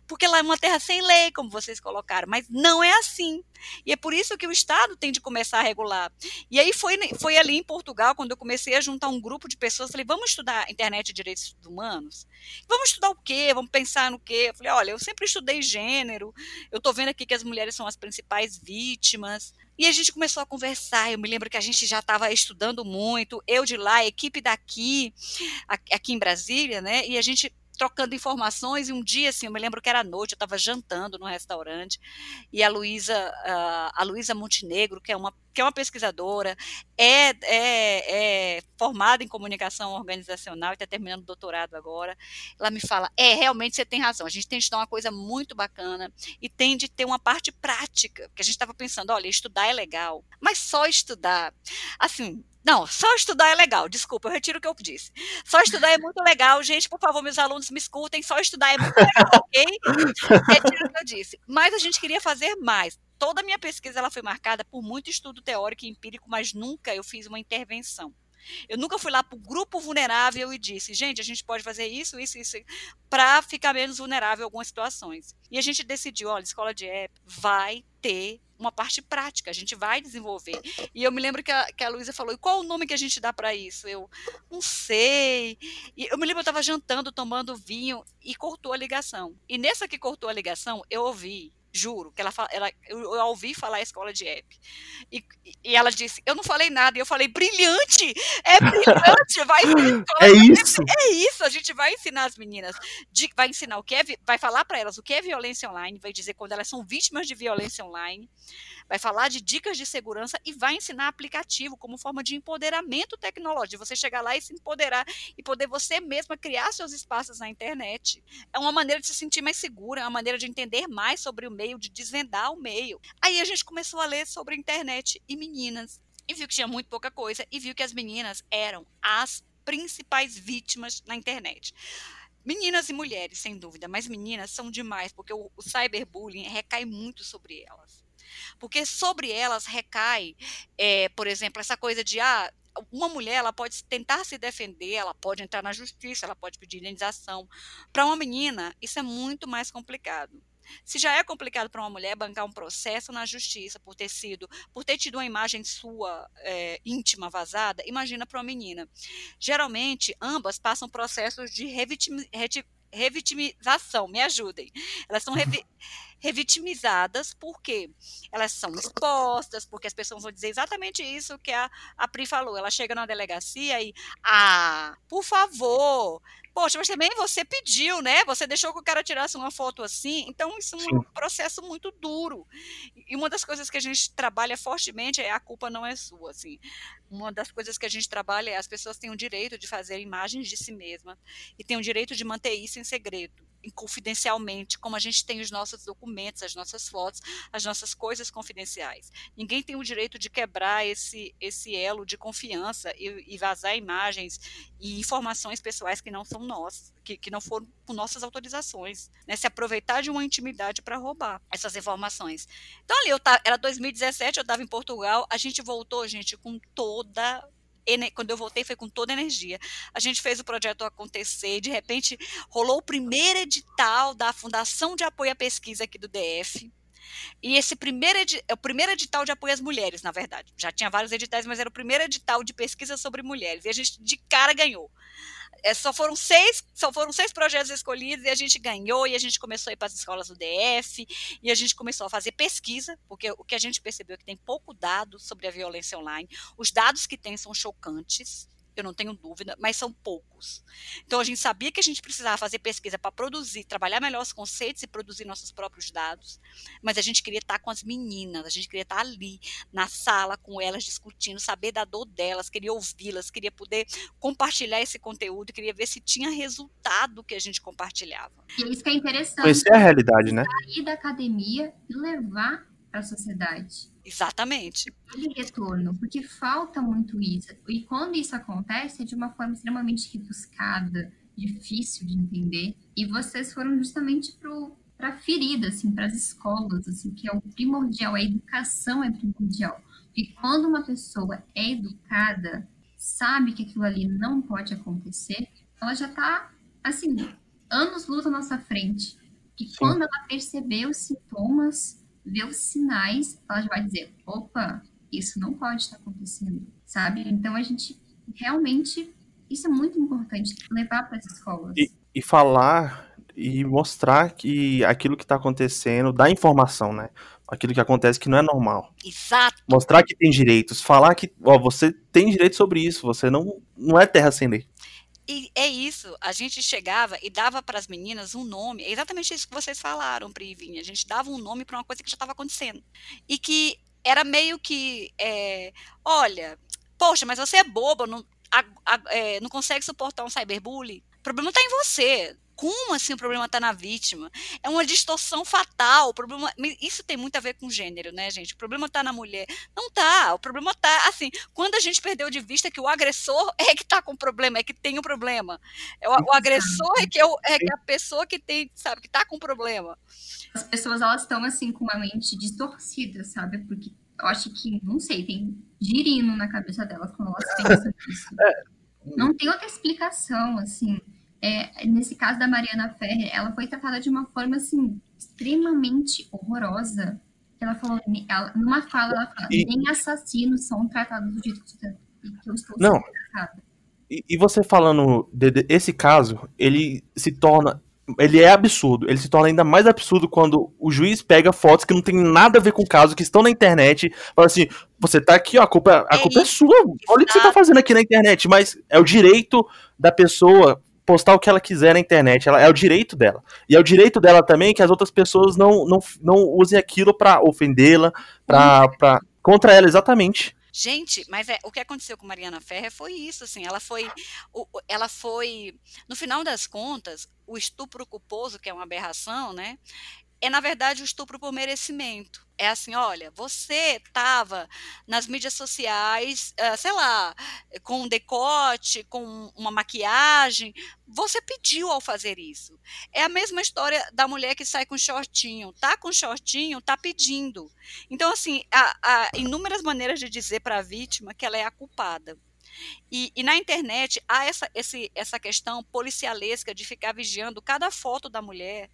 porque lá é uma terra sem lei, como vocês colocaram, mas não é assim. E é por isso que o Estado tem de começar a regular. E aí foi, foi ali em Portugal, quando eu comecei a juntar um grupo de pessoas, falei, vamos estudar internet e direitos humanos? Vamos estudar o quê? Vamos pensar no quê? Eu falei, olha, eu sempre estudei gênero, eu estou vendo aqui que as mulheres são as principais vítimas, e a gente começou a conversar. Eu me lembro que a gente já estava estudando muito, eu de lá, equipe daqui, aqui em Brasília, né? E a gente trocando informações, e um dia, assim, eu me lembro que era noite, eu estava jantando no restaurante, e a Luísa, a Luísa Montenegro, que é uma que é uma pesquisadora, é, é, é formada em comunicação organizacional e está terminando o doutorado agora. Ela me fala: é, realmente você tem razão, a gente tem de estudar uma coisa muito bacana e tem de ter uma parte prática, porque a gente estava pensando: olha, estudar é legal, mas só estudar, assim, não, só estudar é legal, desculpa, eu retiro o que eu disse. Só estudar é muito legal, gente, por favor, meus alunos me escutem, só estudar é muito legal, ok? Retiro o que eu disse. Mas a gente queria fazer mais toda a minha pesquisa ela foi marcada por muito estudo teórico e empírico, mas nunca eu fiz uma intervenção. Eu nunca fui lá para o grupo vulnerável e disse, gente, a gente pode fazer isso, isso, isso, para ficar menos vulnerável em algumas situações. E a gente decidiu, olha, escola de app vai ter uma parte prática, a gente vai desenvolver. E eu me lembro que a, que a Luísa falou, e qual o nome que a gente dá para isso? Eu, não sei. E eu me lembro, eu estava jantando, tomando vinho, e cortou a ligação. E nessa que cortou a ligação, eu ouvi Juro, que ela, ela eu, eu ouvi falar a escola de app. E, e ela disse, eu não falei nada, e eu falei, brilhante! É brilhante! Vai É isso! É isso, a gente vai ensinar as meninas, de, vai ensinar o que é, vai falar para elas o que é violência online, vai dizer quando elas são vítimas de violência online, vai falar de dicas de segurança e vai ensinar aplicativo como forma de empoderamento tecnológico, você chegar lá e se empoderar e poder você mesma criar seus espaços na internet. É uma maneira de se sentir mais segura, é uma maneira de entender mais sobre o meio, de desvendar o meio. Aí a gente começou a ler sobre internet e meninas e viu que tinha muito pouca coisa e viu que as meninas eram as principais vítimas na internet. Meninas e mulheres, sem dúvida, mas meninas são demais, porque o, o cyberbullying recai muito sobre elas. Porque sobre elas recai, é, por exemplo, essa coisa de ah, uma mulher ela pode tentar se defender, ela pode entrar na justiça, ela pode pedir indenização. Para uma menina, isso é muito mais complicado. Se já é complicado para uma mulher bancar um processo na justiça por ter sido, por ter tido uma imagem sua é, íntima vazada, imagina para uma menina. Geralmente, ambas passam processos de revitimização, me ajudem. Elas são revi revitimizadas porque elas são expostas, porque as pessoas vão dizer exatamente isso que a, a Pri falou. Ela chega na delegacia e, ah, por favor, Poxa, mas também você pediu, né? Você deixou que o cara tirasse uma foto assim. Então, isso é um processo muito duro. E uma das coisas que a gente trabalha fortemente é a culpa não é sua. Assim. Uma das coisas que a gente trabalha é as pessoas têm o direito de fazer imagens de si mesma e têm o direito de manter isso em segredo confidencialmente, como a gente tem os nossos documentos, as nossas fotos, as nossas coisas confidenciais. Ninguém tem o direito de quebrar esse, esse elo de confiança e, e vazar imagens e informações pessoais que não são nossas, que, que não foram com nossas autorizações, né? Se aproveitar de uma intimidade para roubar essas informações. Então ali eu tá, era 2017, eu estava em Portugal, a gente voltou, gente, com toda quando eu voltei foi com toda energia. A gente fez o projeto acontecer, de repente rolou o primeiro edital da Fundação de Apoio à Pesquisa aqui do DF. E esse primeiro é o primeiro edital de apoio às mulheres, na verdade. Já tinha vários editais, mas era o primeiro edital de pesquisa sobre mulheres. E a gente de cara ganhou. É, só foram seis, só foram seis projetos escolhidos e a gente ganhou e a gente começou a ir para as escolas do DF e a gente começou a fazer pesquisa, porque o que a gente percebeu é que tem pouco dado sobre a violência online. Os dados que tem são chocantes eu não tenho dúvida, mas são poucos. Então a gente sabia que a gente precisava fazer pesquisa para produzir, trabalhar melhor os conceitos e produzir nossos próprios dados, mas a gente queria estar com as meninas, a gente queria estar ali na sala com elas discutindo, saber da dor delas, queria ouvi-las, queria poder compartilhar esse conteúdo, queria ver se tinha resultado que a gente compartilhava. E isso que é interessante. Conhecer a realidade, né? Sair da academia e levar para a sociedade. Exatamente. De retorno, porque falta muito isso. E quando isso acontece, é de uma forma extremamente rebuscada, difícil de entender. E vocês foram justamente para a ferida, assim, para as escolas, assim, que é o primordial, a educação é primordial. E quando uma pessoa é educada, sabe que aquilo ali não pode acontecer, ela já está, assim, anos luz à nossa frente. E quando ela perceber os sintomas, vê os sinais, ela já vai dizer: opa, isso não pode estar acontecendo, sabe? Então a gente realmente, isso é muito importante, levar para as escolas. E, e falar e mostrar que aquilo que está acontecendo dá informação, né? Aquilo que acontece que não é normal. Exato. Mostrar que tem direitos, falar que ó, você tem direito sobre isso, você não, não é terra sem lei. E é isso, a gente chegava e dava para as meninas um nome, é exatamente isso que vocês falaram, Pri Vini, a gente dava um nome para uma coisa que já estava acontecendo. E que era meio que, é, olha, poxa, mas você é boba, não, a, a, é, não consegue suportar um cyberbullying? O problema está em você como assim o problema está na vítima? É uma distorção fatal. O problema, isso tem muito a ver com gênero, né, gente? O problema está na mulher. Não tá. O problema está assim. Quando a gente perdeu de vista que o agressor é que está com o problema, é que tem o um problema. É o, o agressor é que é, o, é que é a pessoa que tem, sabe, que está com o problema. As pessoas elas estão assim com uma mente distorcida, sabe? Porque eu acho que, não sei, tem girino na cabeça delas quando elas pensam nisso. É. Não tem outra explicação, assim é, nesse caso da Mariana Ferrer, ela foi tratada de uma forma assim extremamente horrorosa. Ela falou, ela, numa fala, ela fala, e, nem assassinos são tratados do jeito que eu estou não. E, e você falando de, de, esse caso, ele se torna ele é absurdo. Ele se torna ainda mais absurdo quando o juiz pega fotos que não tem nada a ver com o caso, que estão na internet, fala assim: você tá aqui, ó, a culpa, a é culpa é sua. Olha o que você tá fazendo aqui na internet, mas é o direito da pessoa postar o que ela quiser na internet. Ela, é o direito dela. E é o direito dela também que as outras pessoas não, não, não usem aquilo para ofendê-la, para pra, contra ela, exatamente. Gente, mas é, o que aconteceu com Mariana Ferrer foi isso, assim, ela foi, o, ela foi, no final das contas, o estupro culposo, que é uma aberração, né, é na verdade o estupro por merecimento. É assim, olha, você estava nas mídias sociais, uh, sei lá, com um decote, com uma maquiagem, você pediu ao fazer isso. É a mesma história da mulher que sai com shortinho, tá com shortinho, tá pedindo. Então, assim, há, há inúmeras maneiras de dizer para a vítima que ela é a culpada. E, e, na internet há essa, esse, essa questão policialesca de ficar vigiando cada foto da mulher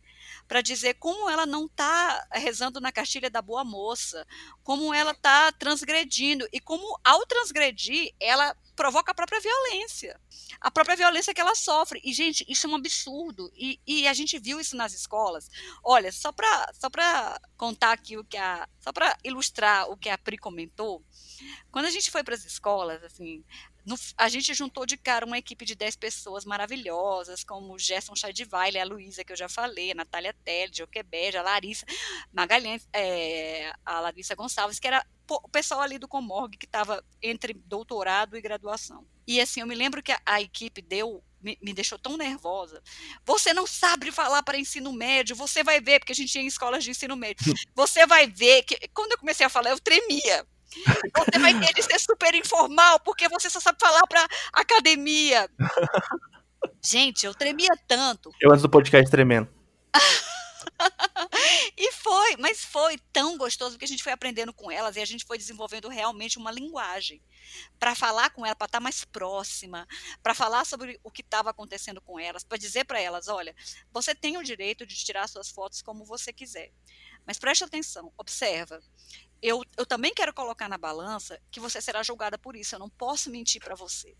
para dizer como ela não está rezando na cartilha da boa moça, como ela está transgredindo e como ao transgredir ela provoca a própria violência, a própria violência que ela sofre. E gente, isso é um absurdo. E, e a gente viu isso nas escolas. Olha, só para só contar aqui o que a, só para ilustrar o que a Pri comentou, quando a gente foi para as escolas, assim, no, a gente juntou de cara uma equipe de 10 pessoas maravilhosas, como o Gerson Chadivale, a Luísa, que eu já falei, a Natália Telle, Joquebege, a Larissa Magalhães, é, a Larissa Gonçalves, que era o pessoal ali do Comorg que estava entre doutorado e graduação. E assim, eu me lembro que a, a equipe deu me, me, deixou tão nervosa. Você não sabe falar para ensino médio, você vai ver, porque a gente tinha escolas de ensino médio. Você vai ver que quando eu comecei a falar, eu tremia. Você vai ter de ser super informal, porque você só sabe falar para academia. Gente, eu tremia tanto. Eu antes do podcast tremendo. e foi, mas foi tão gostoso porque a gente foi aprendendo com elas e a gente foi desenvolvendo realmente uma linguagem para falar com ela, para estar tá mais próxima, para falar sobre o que estava acontecendo com elas, para dizer para elas, olha, você tem o direito de tirar suas fotos como você quiser. Mas preste atenção, observa eu, eu também quero colocar na balança que você será julgada por isso. Eu não posso mentir para você.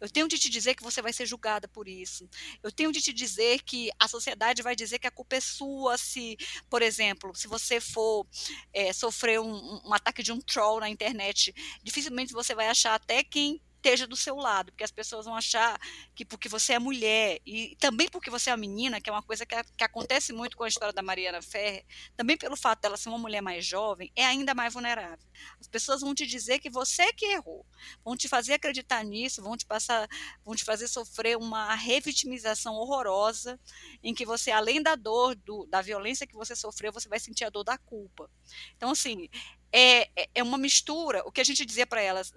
Eu tenho de te dizer que você vai ser julgada por isso. Eu tenho de te dizer que a sociedade vai dizer que a culpa é sua se, por exemplo, se você for é, sofrer um, um, ataque de um troll na internet, dificilmente você vai achar até quem esteja do seu lado, porque as pessoas vão achar que porque você é mulher e também porque você é uma menina, que é uma coisa que, que acontece muito com a história da Mariana Ferrer, também pelo fato dela ser uma mulher mais jovem, é ainda mais vulnerável. As pessoas vão te dizer que você é que errou, vão te fazer acreditar nisso, vão te passar, vão te fazer sofrer uma revitimização horrorosa, em que você, além da dor, do, da violência que você sofreu, você vai sentir a dor da culpa. Então, assim, é, é, é uma mistura. O que a gente dizia para elas,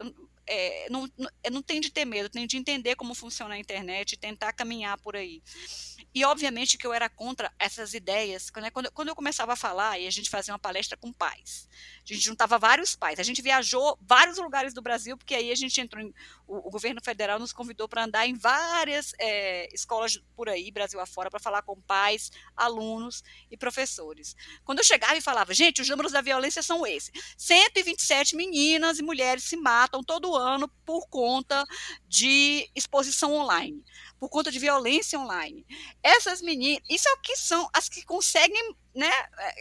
é, não, não, não tem de ter medo, tem de entender como funciona a internet e tentar caminhar por aí. E obviamente que eu era contra essas ideias. Quando, quando, quando eu começava a falar, e a gente fazia uma palestra com pais, a gente juntava vários pais. A gente viajou vários lugares do Brasil, porque aí a gente entrou em, o, o governo federal nos convidou para andar em várias é, escolas por aí, Brasil afora, para falar com pais, alunos e professores. Quando eu chegava e falava, gente, os números da violência são esses: 127 meninas e mulheres se matam todo ano por conta de exposição online. por conta de violência online. Essas meninas, isso é o que são as que conseguem, né,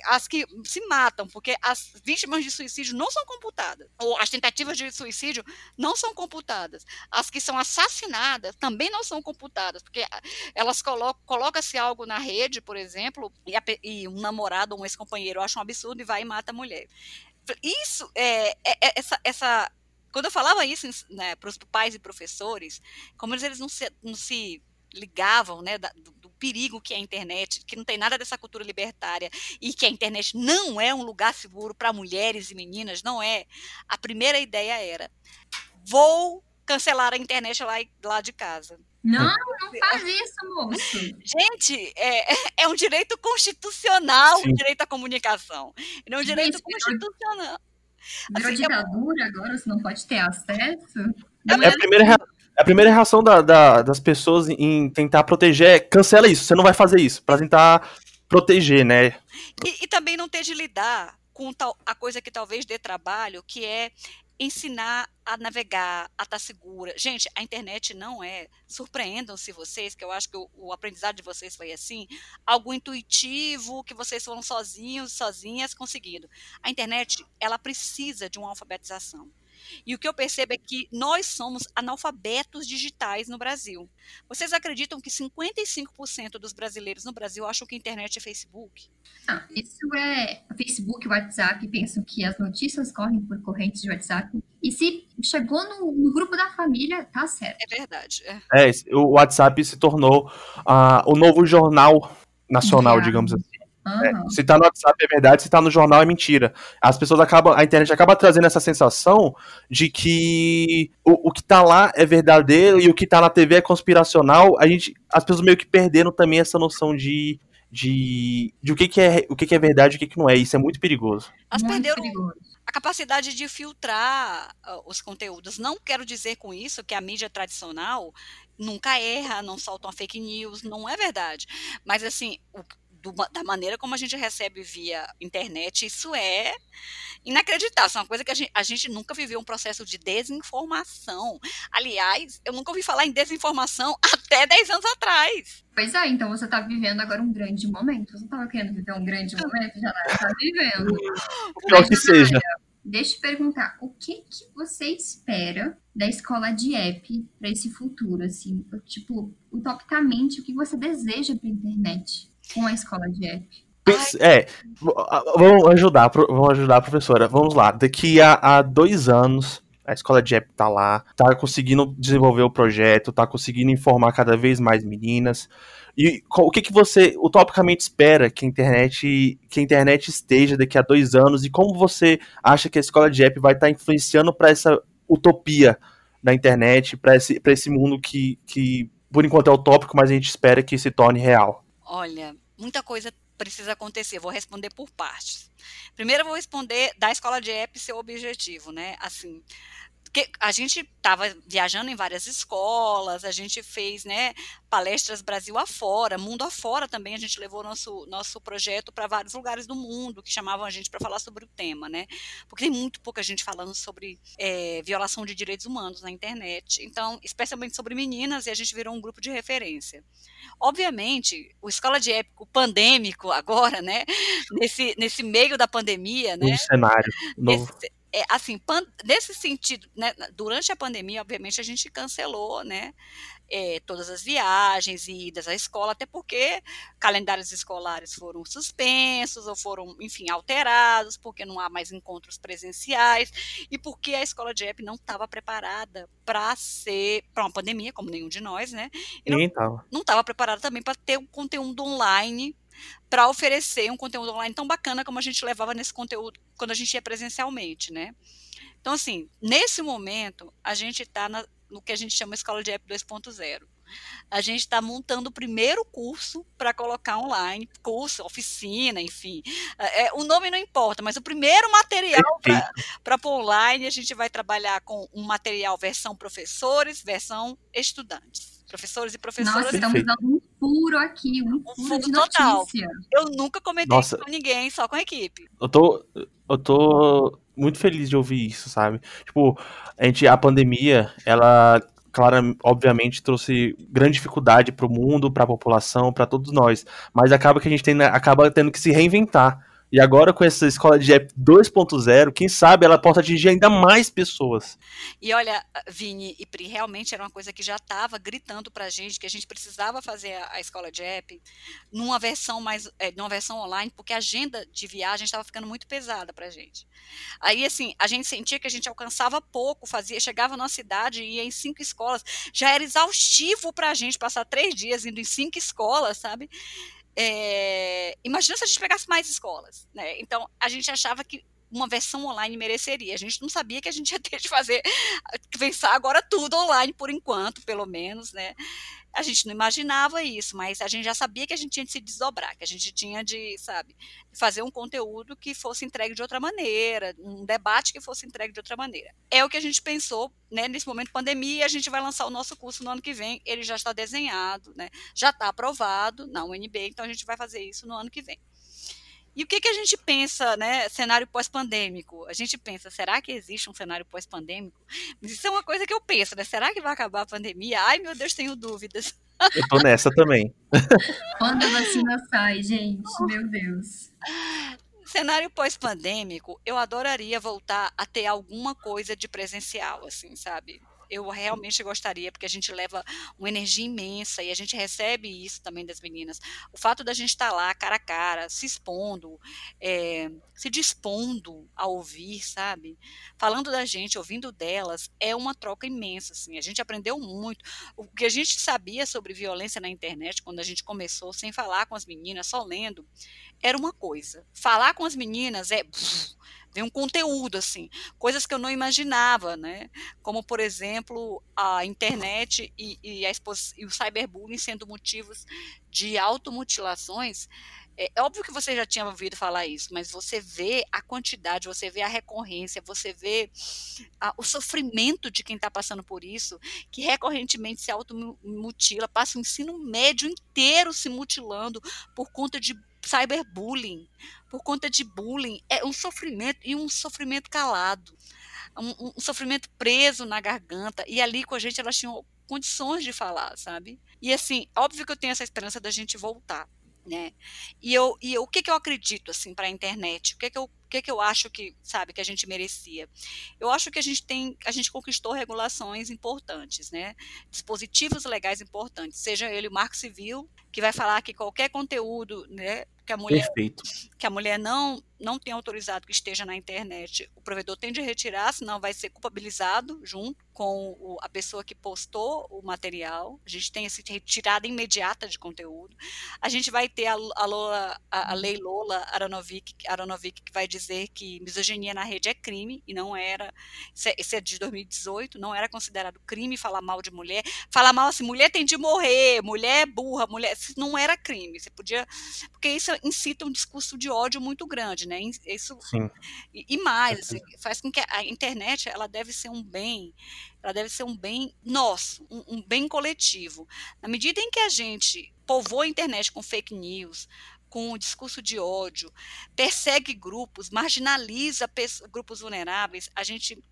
as que se matam, porque as vítimas de suicídio não são computadas, ou as tentativas de suicídio não são computadas. As que são assassinadas também não são computadas, porque elas colocam, coloca-se algo na rede, por exemplo, e, a, e um namorado ou um ex-companheiro acha um absurdo e vai e mata a mulher. Isso é, é, é essa, essa quando eu falava isso né, para os pais e professores, como eles, eles não, se, não se ligavam né, da, do, do, perigo que é a internet, que não tem nada dessa cultura libertária e que a internet não é um lugar seguro para mulheres e meninas, não é. A primeira ideia era: vou cancelar a internet lá, lá de casa. Não, não faz isso, moço. Gente, é, é um direito constitucional Sim. o direito à comunicação. Não é um direito Gente, constitucional. Virou assim, ditadura agora, você não pode ter acesso? É, é a primeira, a primeira reação da, da, das pessoas em tentar proteger é cancela isso, você não vai fazer isso, para tentar proteger, né? E, e, também não ter de lidar com tal, a coisa que talvez dê trabalho, que é ensinar a navegar, a estar segura. Gente, a internet não é, surpreendam-se vocês, que eu acho que o, o, aprendizado de vocês foi assim, algo intuitivo, que vocês foram sozinhos, sozinhas conseguindo. A internet, ela precisa de uma alfabetização. E o que eu percebo é que nós somos analfabetos digitais no Brasil. Vocês acreditam que 55% dos brasileiros no Brasil acham que a internet é Facebook? Ah, isso é Facebook e WhatsApp, pensam que as notícias correm por correntes de WhatsApp. E se chegou no, no grupo da família, tá certo. É verdade. É, é o WhatsApp se tornou uh, o novo jornal nacional, digamos assim. É, se tá no WhatsApp é verdade, se tá no jornal é mentira. As pessoas acabam, a internet acaba trazendo essa sensação de que o, o que tá lá é verdadeiro e o que tá na TV é conspiracional. A gente, as pessoas meio que perderam também essa noção de de, de o que, que é o que, que é verdade e o que, que não é. Isso é muito perigoso. Elas perderam a capacidade de filtrar uh, os conteúdos. Não quero dizer com isso que a mídia tradicional nunca erra, não solta uma fake news, não é verdade. Mas assim, o, do, da maneira como a gente recebe via internet, isso é inacreditável. Isso é uma coisa que a gente, a gente nunca viveu um processo de desinformação. Aliás, eu nunca ouvi falar em desinformação até 10 anos atrás. Pois é, então você está vivendo agora um grande momento. Você estava querendo viver um grande momento, já está vivendo. Pior que seja. Deixa eu perguntar, o que que você espera da escola de app para esse futuro, assim, tipo, utopicamente, o que você deseja para a internet? Com a escola de app. É, vamos ajudar, vamos ajudar a professora. Vamos lá, daqui a, a dois anos, a escola de app tá lá, tá conseguindo desenvolver o projeto, tá conseguindo informar cada vez mais meninas. E o que, que você utopicamente espera que a internet que a internet esteja daqui a dois anos e como você acha que a escola de app vai estar tá influenciando para essa utopia da internet, para esse, esse mundo que, que por enquanto é utópico, mas a gente espera que se torne real? Olha, muita coisa precisa acontecer. Vou responder por partes. Primeiro, eu vou responder da escola de app seu objetivo, né? Assim, porque a gente estava viajando em várias escolas, a gente fez né, palestras Brasil afora, mundo afora também, a gente levou nosso, nosso projeto para vários lugares do mundo que chamavam a gente para falar sobre o tema, né? Porque tem muito pouca gente falando sobre é, violação de direitos humanos na internet. Então, especialmente sobre meninas, e a gente virou um grupo de referência. Obviamente, o escola de épico pandêmico agora, né? Nesse, nesse meio da pandemia, né? Um cenário novo. Esse, é, assim, pan, nesse sentido, né, durante a pandemia, obviamente, a gente cancelou, né, é, todas as viagens e idas à escola, até porque calendários escolares foram suspensos ou foram, enfim, alterados, porque não há mais encontros presenciais e porque a escola de EP não estava preparada para ser para uma pandemia, como nenhum de nós, né? E não estava preparada também para ter um conteúdo online para oferecer um conteúdo online tão bacana como a gente levava nesse conteúdo quando a gente ia presencialmente, né? Então, assim, nesse momento, a gente está no que a gente chama Escola de App 2.0. A gente está montando o primeiro curso para colocar online, curso, oficina, enfim. É, é o nome não importa, mas o primeiro material para pôr online, a gente vai trabalhar com um material versão professores, versão estudantes professores e professoras. Nossa, estamos dando um furo aqui, um, um furo de total. Notícia. Eu nunca comentei Nossa. com ninguém, só com a equipe. Eu tô, eu tô muito feliz de ouvir isso, sabe? Tipo, a gente, a pandemia, ela claro, obviamente trouxe grande dificuldade para o mundo, para a população, para todos nós. Mas acaba que a gente tem, acaba tendo que se reinventar. E agora com essa escola de app 2.0, quem sabe ela possa atingir ainda mais pessoas. E olha, Vini e Pri, realmente era uma coisa que já estava gritando para a gente que a gente precisava fazer a, escola de app numa versão mais, é, numa versão online, porque a agenda de viagem estava ficando muito pesada para a gente. Aí assim, a gente sentia que a gente alcançava pouco, fazia, chegava numa cidade e ia em cinco escolas, já era exaustivo para a gente passar três dias indo em cinco escolas, sabe? É, imagina se a gente pegasse mais escolas, né? Então, a gente achava que uma versão online mereceria. A gente não sabia que a gente ia ter de fazer, pensar agora tudo online por enquanto, pelo menos, né? A gente não imaginava isso, mas a gente já sabia que a gente tinha de se desdobrar, que a gente tinha de, sabe, fazer um conteúdo que fosse entregue de outra maneira, um debate que fosse entregue de outra maneira. É o que a gente pensou, né, nesse momento de pandemia, a gente vai lançar o nosso curso no ano que vem, ele já está desenhado, né, já está aprovado na UNB, então a gente vai fazer isso no ano que vem. E o que, que a gente pensa, né, cenário pós-pandêmico? A gente pensa, será que existe um cenário pós-pandêmico? Isso é uma coisa que eu penso, né? Será que vai acabar a pandemia? Ai, meu Deus, tenho dúvidas. Eu tô nessa também. Quando a vacina sai, gente, meu Deus. Cenário pós-pandêmico, eu adoraria voltar a ter alguma coisa de presencial, assim, sabe? Eu realmente gostaria, porque a gente leva uma energia imensa e a gente recebe isso também das meninas. O fato da gente estar tá lá, cara a cara, se expondo, é, se dispondo a ouvir, sabe? Falando da gente, ouvindo delas, é uma troca imensa, assim. A gente aprendeu muito. O que a gente sabia sobre violência na internet, quando a gente começou, sem falar com as meninas, só lendo, era uma coisa. Falar com as meninas é um conteúdo assim, coisas que eu não imaginava, né? Como por exemplo a internet e, e, a e o cyberbullying sendo motivos de automutilações. É, é óbvio que você já tinha ouvido falar isso, mas você vê a quantidade, você vê a recorrência, você vê a, o sofrimento de quem está passando por isso, que recorrentemente se automutila, passa o ensino médio inteiro se mutilando por conta de cyberbullying, por conta de bullying, é um sofrimento e um sofrimento calado, um, um, sofrimento preso na garganta. E ali com a gente elas tinham condições de falar, sabe? E assim, óbvio que eu tenho essa esperança da gente voltar. Né? E eu e eu, o que, que eu acredito assim para a internet? O que que eu o que, que eu acho que sabe que a gente merecia? Eu acho que a gente tem a gente conquistou regulações importantes, né? Dispositivos legais importantes, seja ele o Marco Civil que vai falar que qualquer conteúdo, né, que a mulher Perfeito. que a mulher não não tem autorizado que esteja na internet, o provedor tem de retirar, senão vai ser culpabilizado junto com o, a pessoa que postou o material. A gente tem essa retirada imediata de conteúdo. A gente vai ter a, a, Lola, a, a lei Lola Aronovic, Aronovic que vai dizer que misoginia na rede é crime e não era. Isso é, é de 2018, não era considerado crime falar mal de mulher. Falar mal assim, mulher tem de morrer, mulher é burra, mulher. Isso não era crime. Você podia. Porque isso incita um discurso de ódio muito grande, né? Isso Sim. E, e mais, assim, faz com que a internet ela deve ser um bem, ela deve ser um bem nosso, um, um bem coletivo. Na medida em que a gente povoa a internet com fake news, com o discurso de ódio, persegue grupos, marginaliza grupos vulneráveis, a gente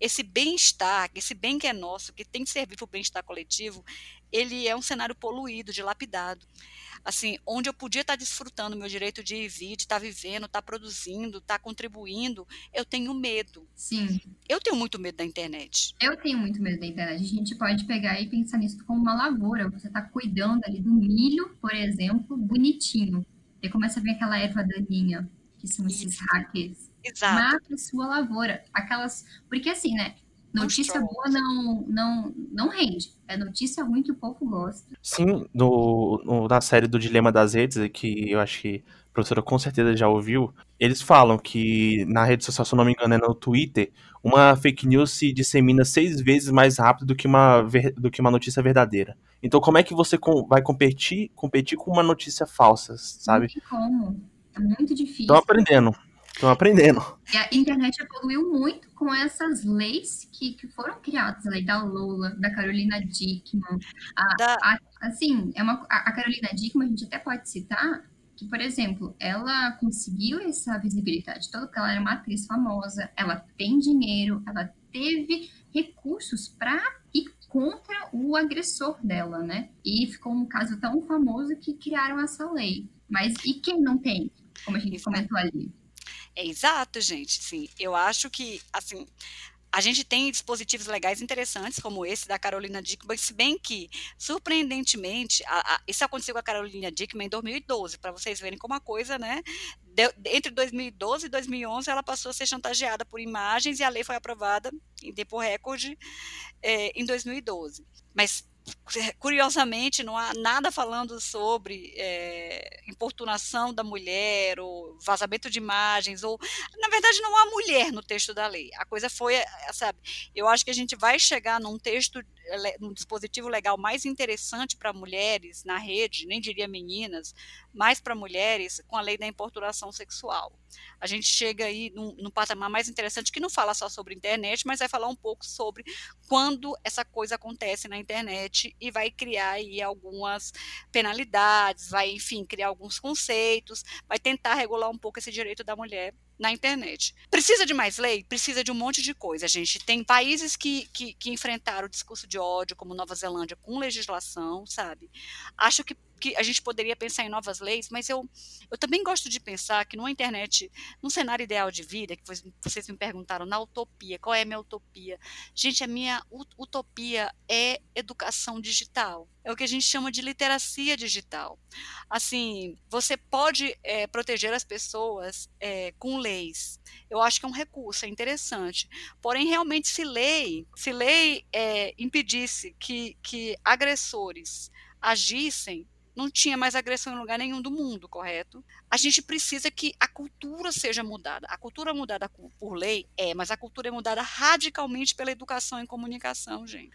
esse bem-estar, esse bem que é nosso, que tem que servir para o bem-estar coletivo, ele é um cenário poluído, dilapidado assim, onde eu podia estar desfrutando meu direito de ir vir, de estar vivendo, estar produzindo, estar contribuindo, eu tenho medo. Sim. Eu tenho muito medo da internet. Eu tenho muito medo da internet. A gente pode pegar e pensar nisso como uma lavoura. Você está cuidando ali do milho, por exemplo, bonitinho. E começa a vir aquela erva daninha, que são esses Isso. hackers. Exato. Mata a sua lavoura. Aquelas. Porque assim, né? Notícia boa não, não, não rende. É notícia ruim que o povo gosta. Sim, no, no, na série do Dilema das Redes, que eu acho que a professora com certeza já ouviu, eles falam que na rede social, se eu não me engano, é no Twitter, uma fake news se dissemina seis vezes mais rápido do que uma, do que uma notícia verdadeira. Então, como é que você vai competir, competir com uma notícia falsa, sabe? Como. É muito difícil. Estão aprendendo. Estão aprendendo. E a internet evoluiu muito com essas leis que, que foram criadas, a lei da Lola, da Carolina Dickman. A, da... A, assim, é uma, a, a Carolina Dickman, a gente até pode citar que, por exemplo, ela conseguiu essa visibilidade toda porque ela era uma atriz famosa, ela tem dinheiro, ela teve recursos para ir contra o agressor dela, né? E ficou um caso tão famoso que criaram essa lei. Mas e quem não tem? Como a gente comentou ali. É exato, gente. Sim, eu acho que assim a gente tem dispositivos legais interessantes, como esse da Carolina Dickman, se bem que, surpreendentemente, a, a, isso aconteceu com a Carolina Dickman em 2012, para vocês verem como a coisa, né? De, entre 2012 e 2011, ela passou a ser chantageada por imagens e a lei foi aprovada em tempo recorde é, em 2012. Mas curiosamente, não há nada falando sobre é, importunação da mulher, ou vazamento de imagens, ou. Na verdade, não há mulher no texto da lei. A coisa foi, eh, sabe? Eu acho que a gente vai chegar num texto, num dispositivo legal mais interessante para mulheres na rede, nem diria meninas, mais para mulheres, com a lei da importunação sexual. A gente chega aí num, num patamar mais interessante que não fala só sobre internet, mas vai falar um pouco sobre quando essa coisa acontece na internet e vai criar aí algumas penalidades, vai, enfim, criar alguns conceitos, vai tentar regular um pouco esse direito da mulher na internet. Precisa de mais lei? Precisa de um monte de coisa, gente. Tem países que, que, que enfrentaram o discurso de ódio, como Nova Zelândia, com legislação, sabe? Acho que que a gente poderia pensar em novas leis, mas eu, eu também gosto de pensar que numa internet, num cenário ideal de vida, que vocês me perguntaram, na utopia, qual é a minha utopia? Gente, a minha utopia é educação digital. É o que a gente chama de literacia digital. Assim, você pode é, proteger as pessoas é, com leis. Eu acho que é um recurso, é interessante. Porém, realmente, se lei, se lei é, impedisse que, que agressores agissem não tinha mais agressão em lugar nenhum do mundo, correto? A gente precisa que a cultura seja mudada. A cultura mudada por lei é, mas a cultura é mudada radicalmente pela educação em comunicação, gente.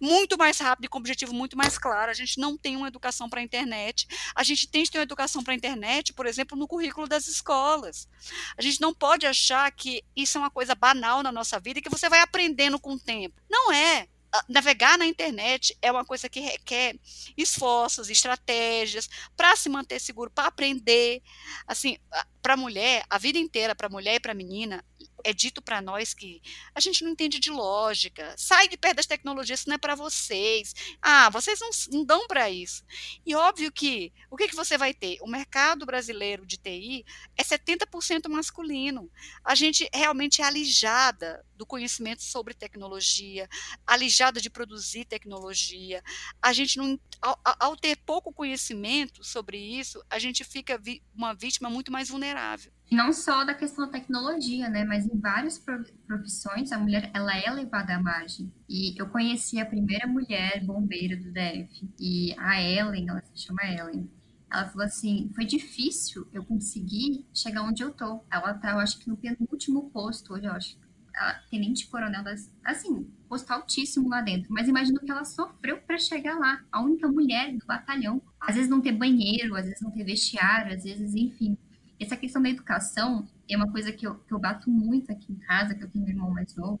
Muito mais rápido e com objetivo muito mais claro. A gente não tem uma educação para a internet. A gente tem que ter uma educação para a internet, por exemplo, no currículo das escolas. A gente não pode achar que isso é uma coisa banal na nossa vida e que você vai aprendendo com o tempo. Não é navegar na internet é uma coisa que requer esforços, estratégias para se manter seguro, para aprender. Assim, para a mulher, a vida inteira, para a mulher e para a menina, é dito para nós que a gente não entende de lógica. Sai de perto das tecnologias, isso não é para vocês. Ah, vocês não, não dão para isso. E óbvio que o que, que você vai ter? O mercado brasileiro de TI é 70% masculino. A gente realmente é alijada do conhecimento sobre tecnologia, alijada de produzir tecnologia. A gente não, ao, ao ter pouco conhecimento sobre isso, a gente fica vi, uma vítima muito mais vulnerável não só da questão da tecnologia, né, mas em várias profissões a mulher ela é levada à margem. E eu conheci a primeira mulher bombeira do DF e a Ellen, ela se chama Ellen. Ela falou assim: foi difícil eu conseguir chegar onde eu tô. Ela tá, eu acho que no penúltimo posto hoje, eu acho. Ela, tenente coronel, das, assim, posto altíssimo lá dentro. Mas imagina o que ela sofreu para chegar lá. A única mulher do batalhão. Às vezes não ter banheiro, às vezes não ter vestiário, às vezes, enfim essa questão da educação é uma coisa que eu, que eu bato muito aqui em casa, que eu tenho um irmão mais novo.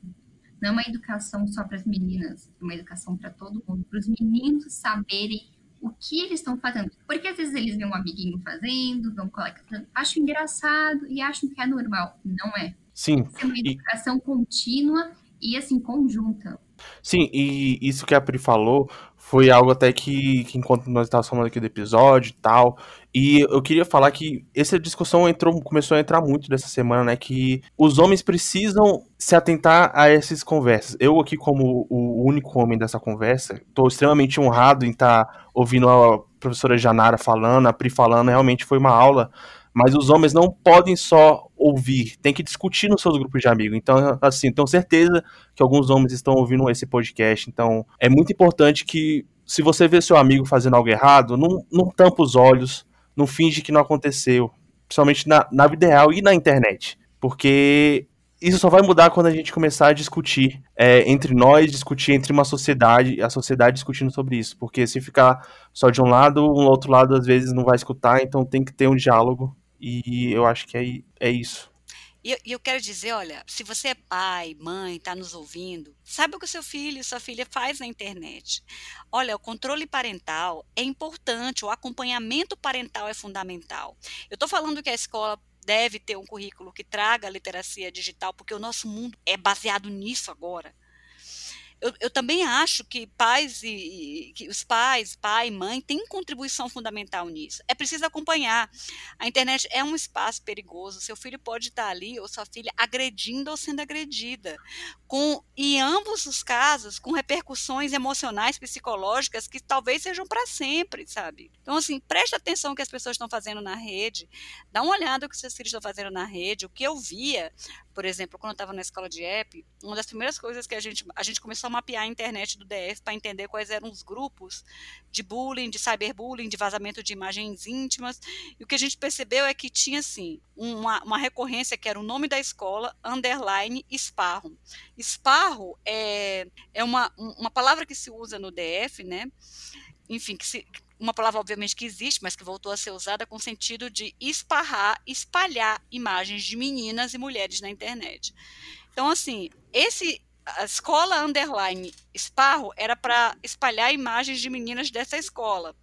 Não é uma educação só para as meninas, é uma educação para todo mundo, para os meninos saberem o que eles estão fazendo. Porque às vezes eles veem um amiguinho fazendo, vão um colega fazendo, acham engraçado e acham que é normal. Não é. Sim. É uma educação e... contínua e assim, conjunta. Sim, e isso que a Pri falou foi algo até que, que enquanto nós estávamos falando aqui do episódio e tal, e eu queria falar que essa discussão entrou, começou a entrar muito dessa semana, né? Que os homens precisam se atentar a essas conversas. Eu aqui, como o único homem dessa conversa, estou extremamente honrado em estar tá ouvindo a professora Janara falando, a Pri falando, realmente foi uma aula mas os homens não podem só ouvir, tem que discutir nos seus grupos de amigos. Então, assim, tenho certeza que alguns homens estão ouvindo esse podcast. Então, é muito importante que, se você vê seu amigo fazendo algo errado, não, não tampa os olhos, não finge que não aconteceu. Principalmente na, na vida real e na internet. Porque isso só vai mudar quando a gente começar a discutir é, entre nós, discutir entre uma sociedade, a sociedade discutindo sobre isso. Porque se ficar só de um lado, um outro lado às vezes não vai escutar, então tem que ter um diálogo. E eu acho que é, é isso. E eu, eu, quero dizer, olha, se você é pai, mãe, está nos ouvindo, sabe o que o seu filho, sua filha faz na internet. Olha, o controle parental é importante, o acompanhamento parental é fundamental. Eu estou falando que a escola deve ter um currículo que traga a literacia digital, porque o nosso mundo é baseado nisso agora. Eu, eu também acho que pais e, e que os pais, pai, mãe, têm contribuição fundamental nisso. É preciso acompanhar. A internet é um espaço perigoso. Seu filho pode estar ali ou sua filha agredindo ou sendo agredida, com em ambos os casos com repercussões emocionais, psicológicas que talvez sejam para sempre, sabe? Então assim, preste atenção no que as pessoas estão fazendo na rede, dá uma olhada no que seus filhos estão fazendo na rede. O que eu via, por exemplo, quando eu estava na escola de app, uma das primeiras coisas que a gente a gente começou a mapear a internet do DF para entender quais eram os grupos de bullying, de cyberbullying, de vazamento de imagens íntimas. E o que a gente percebeu é que tinha assim uma, uma recorrência que era o nome da escola underline esparro. Esparro é, é uma, uma palavra que se usa no DF, né? Enfim, que se, uma palavra obviamente que existe, mas que voltou a ser usada com sentido de esparrar, espalhar imagens de meninas e mulheres na internet. Então, assim, esse a escola underline esparro era para espalhar imagens de meninas dessa escola.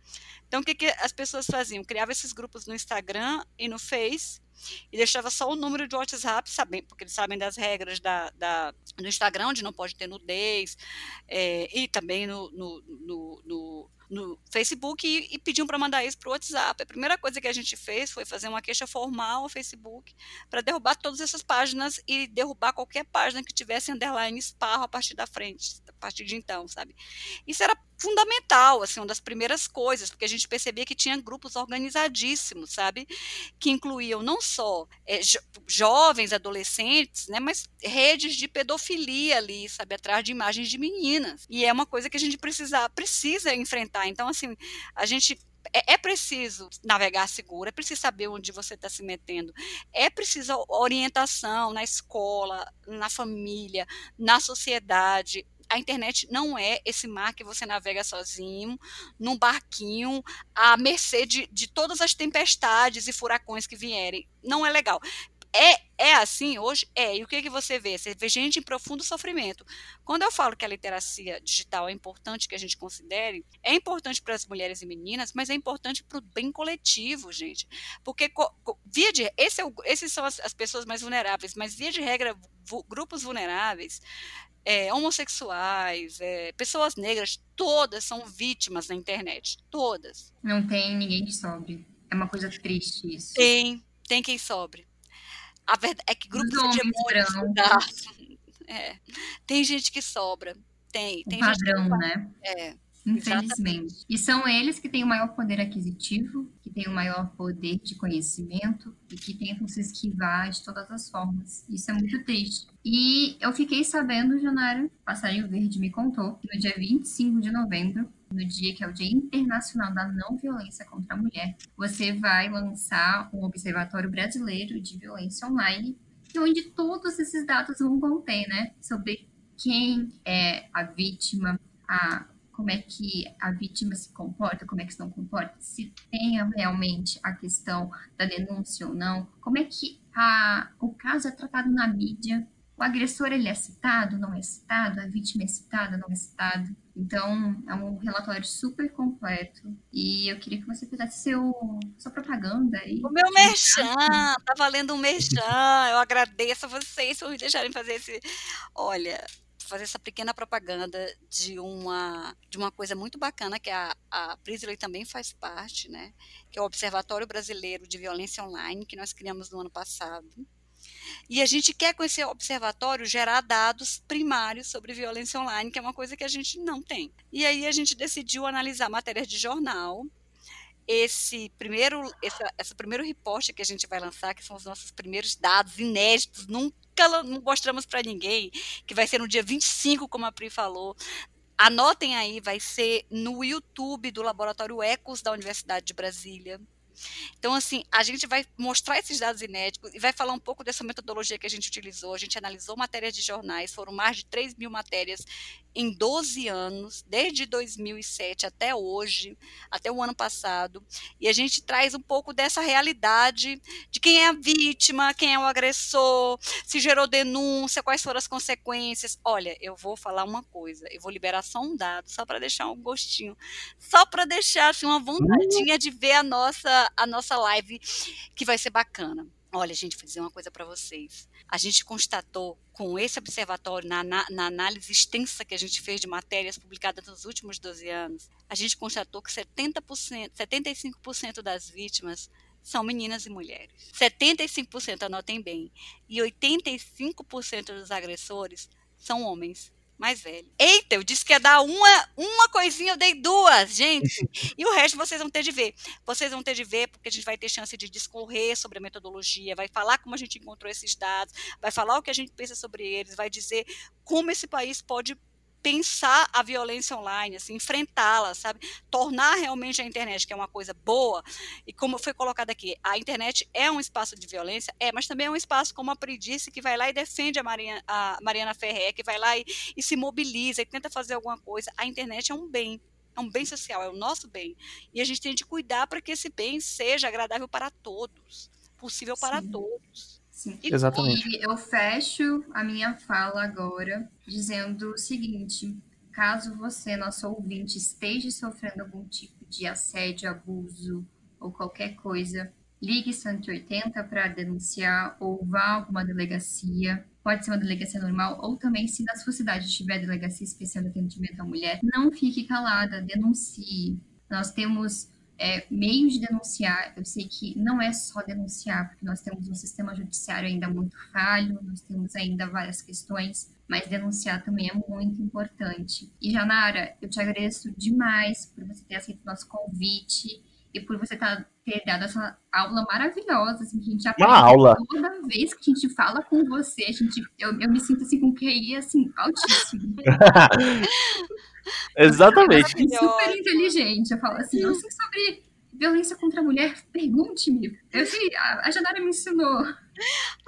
Então, o que, que as pessoas faziam? Criavam esses grupos no Instagram e no Face e deixava só o número de WhatsApp, sabem, porque eles sabem das regras da, da, do Instagram, onde não pode ter nudez, é, e também no, no, no, no no Facebook e, e pediam para mandar isso para o WhatsApp. A primeira coisa que a gente fez foi fazer uma queixa formal ao Facebook para derrubar todas essas páginas e derrubar qualquer página que tivesse underline esparro a partir da frente, a partir de então, sabe? Isso era fundamental, assim, uma das primeiras coisas, porque a gente percebia que tinha grupos organizadíssimos, sabe? Que incluíam não só é, jo jovens, adolescentes, né, mas redes de pedofilia ali, sabe, atrás de imagens de meninas. E é uma coisa que a gente precisa, precisa enfrentar. Então, assim, a gente é, é, preciso navegar seguro, é preciso saber onde você está se metendo, é preciso orientação na escola, na família, na sociedade, a internet não é esse mar que você navega sozinho, num barquinho, à mercê de, de todas as tempestades e furacões que vierem. Não é legal. É, é assim hoje? É. E o que, que você vê? Você vê gente em profundo sofrimento. Quando eu falo que a literacia digital é importante que a gente considere, é importante para as mulheres e meninas, mas é importante para o bem coletivo, gente. Porque via de, esse é o, esses são as, as pessoas mais vulneráveis, mas via de regra, grupos vulneráveis é, homossexuais, é, pessoas negras, todas são vítimas na internet. Todas. Não tem ninguém que sobre. É uma coisa triste isso. Tem, tem quem sobre. A verdade é que grupos hegemônicos. É, tem gente que sobra. Tem, tem o padrão, gente que... né? É. Infelizmente. Exatamente. E são eles que têm o maior poder aquisitivo, que têm o maior poder de conhecimento e que tentam se esquivar de todas as formas. Isso é muito triste. E eu fiquei sabendo, Janara, Passarinho Verde me contou, que no dia 25 de novembro, no dia que é o Dia Internacional da Não Violência contra a Mulher, você vai lançar um Observatório Brasileiro de Violência Online, onde todos esses dados vão conter, né? Sobre quem é a vítima, a como é que a vítima se comporta, como é que se não comporta, se tem realmente a questão da denúncia ou não, como é que a, o caso é tratado na mídia, o agressor ele é citado, não é citado, a vítima é citada, não é citada. Então, é um relatório super completo. E eu queria que você fizesse seu, sua propaganda aí. O meu merchan, tá valendo um merchan. Eu agradeço a vocês por me deixarem fazer esse. Olha, fazer essa pequena propaganda de uma, de uma coisa muito bacana que a, a Prisley também faz parte, né? Que é o Observatório Brasileiro de Violência Online, que nós criamos no ano passado. E a gente quer com esse observatório gerar dados primários sobre violência online, que é uma coisa que a gente não tem. E aí a gente decidiu analisar matérias de jornal. Esse primeiro, essa, esse primeiro reporte que a gente vai lançar, que são os nossos primeiros dados inéditos, nunca não mostramos para ninguém, que vai ser no dia 25, como a Pri falou. Anotem aí, vai ser no YouTube do Laboratório Ecos da Universidade de Brasília. Então, assim, a gente vai mostrar esses dados inéditos e vai falar um pouco dessa metodologia que a gente utilizou. A gente analisou matérias de jornais, foram mais de 3 mil matérias em 12 anos, desde 2007 até hoje, até o ano passado, e a gente traz um pouco dessa realidade de quem é a vítima, quem é o agressor, se gerou denúncia, quais foram as consequências. Olha, eu vou falar uma coisa, eu vou liberar só um dado, só para deixar um gostinho, só para deixar assim, uma vontadinha de ver a nossa, a nossa live, que vai ser bacana. Olha, gente, vou dizer uma coisa para vocês. A gente constatou com esse observatório, na, na, na, análise extensa que a gente fez de matérias publicadas nos últimos 12 anos, a gente constatou que 70%, 75% das vítimas são meninas e mulheres. 75%, anotem bem, e 85% dos agressores são homens mais velho. Eita, eu disse que ia dar uma, uma coisinha, eu dei duas, gente. E o resto vocês vão ter de ver. Vocês vão ter de ver, porque a gente vai ter chance de discorrer sobre a metodologia, vai falar como a gente encontrou esses dados, vai falar o que a gente pensa sobre eles, vai dizer como esse país pode pensar a violência online, assim, enfrentá-la, sabe? Tornar realmente a internet, que é uma coisa boa, e como foi colocado aqui, a internet é um espaço de violência, é, mas também é um espaço, como a Pri disse, que vai lá e defende a, Maria, a Mariana Ferrer, que vai lá e, e se mobiliza e tenta fazer alguma coisa. A internet é um bem, é um bem social, é o nosso bem. E a gente tem de cuidar para que esse bem seja agradável para todos, possível para Sim. todos. Sim. Exatamente. E eu fecho a minha fala agora dizendo o seguinte: caso você, nosso ouvinte, esteja sofrendo algum tipo de assédio, abuso ou qualquer coisa, ligue 180 para denunciar ou vá a alguma delegacia. Pode ser uma delegacia normal ou também, se na sua cidade tiver delegacia especial de atendimento à mulher, não fique calada, denuncie. Nós temos é, meios de denunciar, eu sei que não é só denunciar, porque nós temos um sistema judiciário ainda muito falho, nós temos ainda várias questões, mas denunciar também é muito importante. E Janara, eu te agradeço demais por você ter aceito o nosso convite e por você tá, ter dado essa aula maravilhosa, assim, que a gente aprende Uma aula. toda vez que a gente fala com você, a gente, eu, eu me sinto assim com QI, assim, altíssimo. Exatamente. É super inteligente. Eu falo assim, eu sei sobre violência contra a mulher, pergunte-me. Eu sei, a, a Janara me ensinou.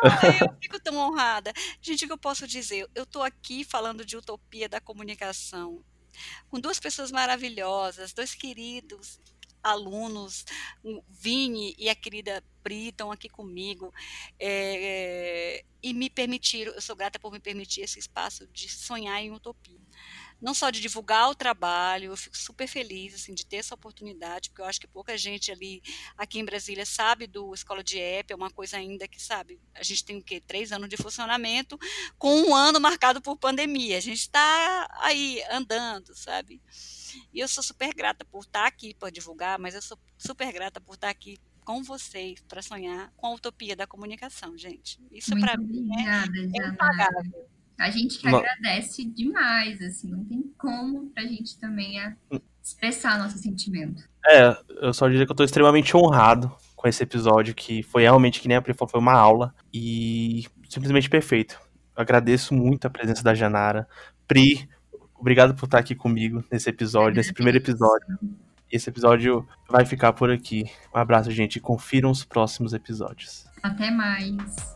Ai, eu fico tão honrada. Gente, o que eu posso dizer? Eu estou aqui falando de utopia da comunicação com duas pessoas maravilhosas, dois queridos alunos, o Vini e a querida Pri estão aqui comigo é, e me permitiram, eu sou grata por me permitir esse espaço de sonhar em utopia não só de divulgar o trabalho, eu fico super feliz assim, de ter essa oportunidade, porque eu acho que pouca gente ali aqui em Brasília sabe do Escola de App, é uma coisa ainda que, sabe, a gente tem o quê? Três anos de funcionamento, com um ano marcado por pandemia. A gente está aí andando, sabe? E eu sou super grata por estar aqui para divulgar, mas eu sou super grata por estar aqui com vocês para sonhar com a utopia da comunicação, gente. Isso para mim é, é impagável. A gente que agradece demais, assim, não tem como pra gente também é expressar nosso sentimento. É, eu só diria que eu tô extremamente honrado com esse episódio, que foi realmente, que nem a Pri foi uma aula e simplesmente perfeito. Eu agradeço muito a presença da Janara. Pri, obrigado por estar aqui comigo nesse episódio, nesse primeiro episódio. Esse episódio vai ficar por aqui. Um abraço, gente. Confiram os próximos episódios. Até mais.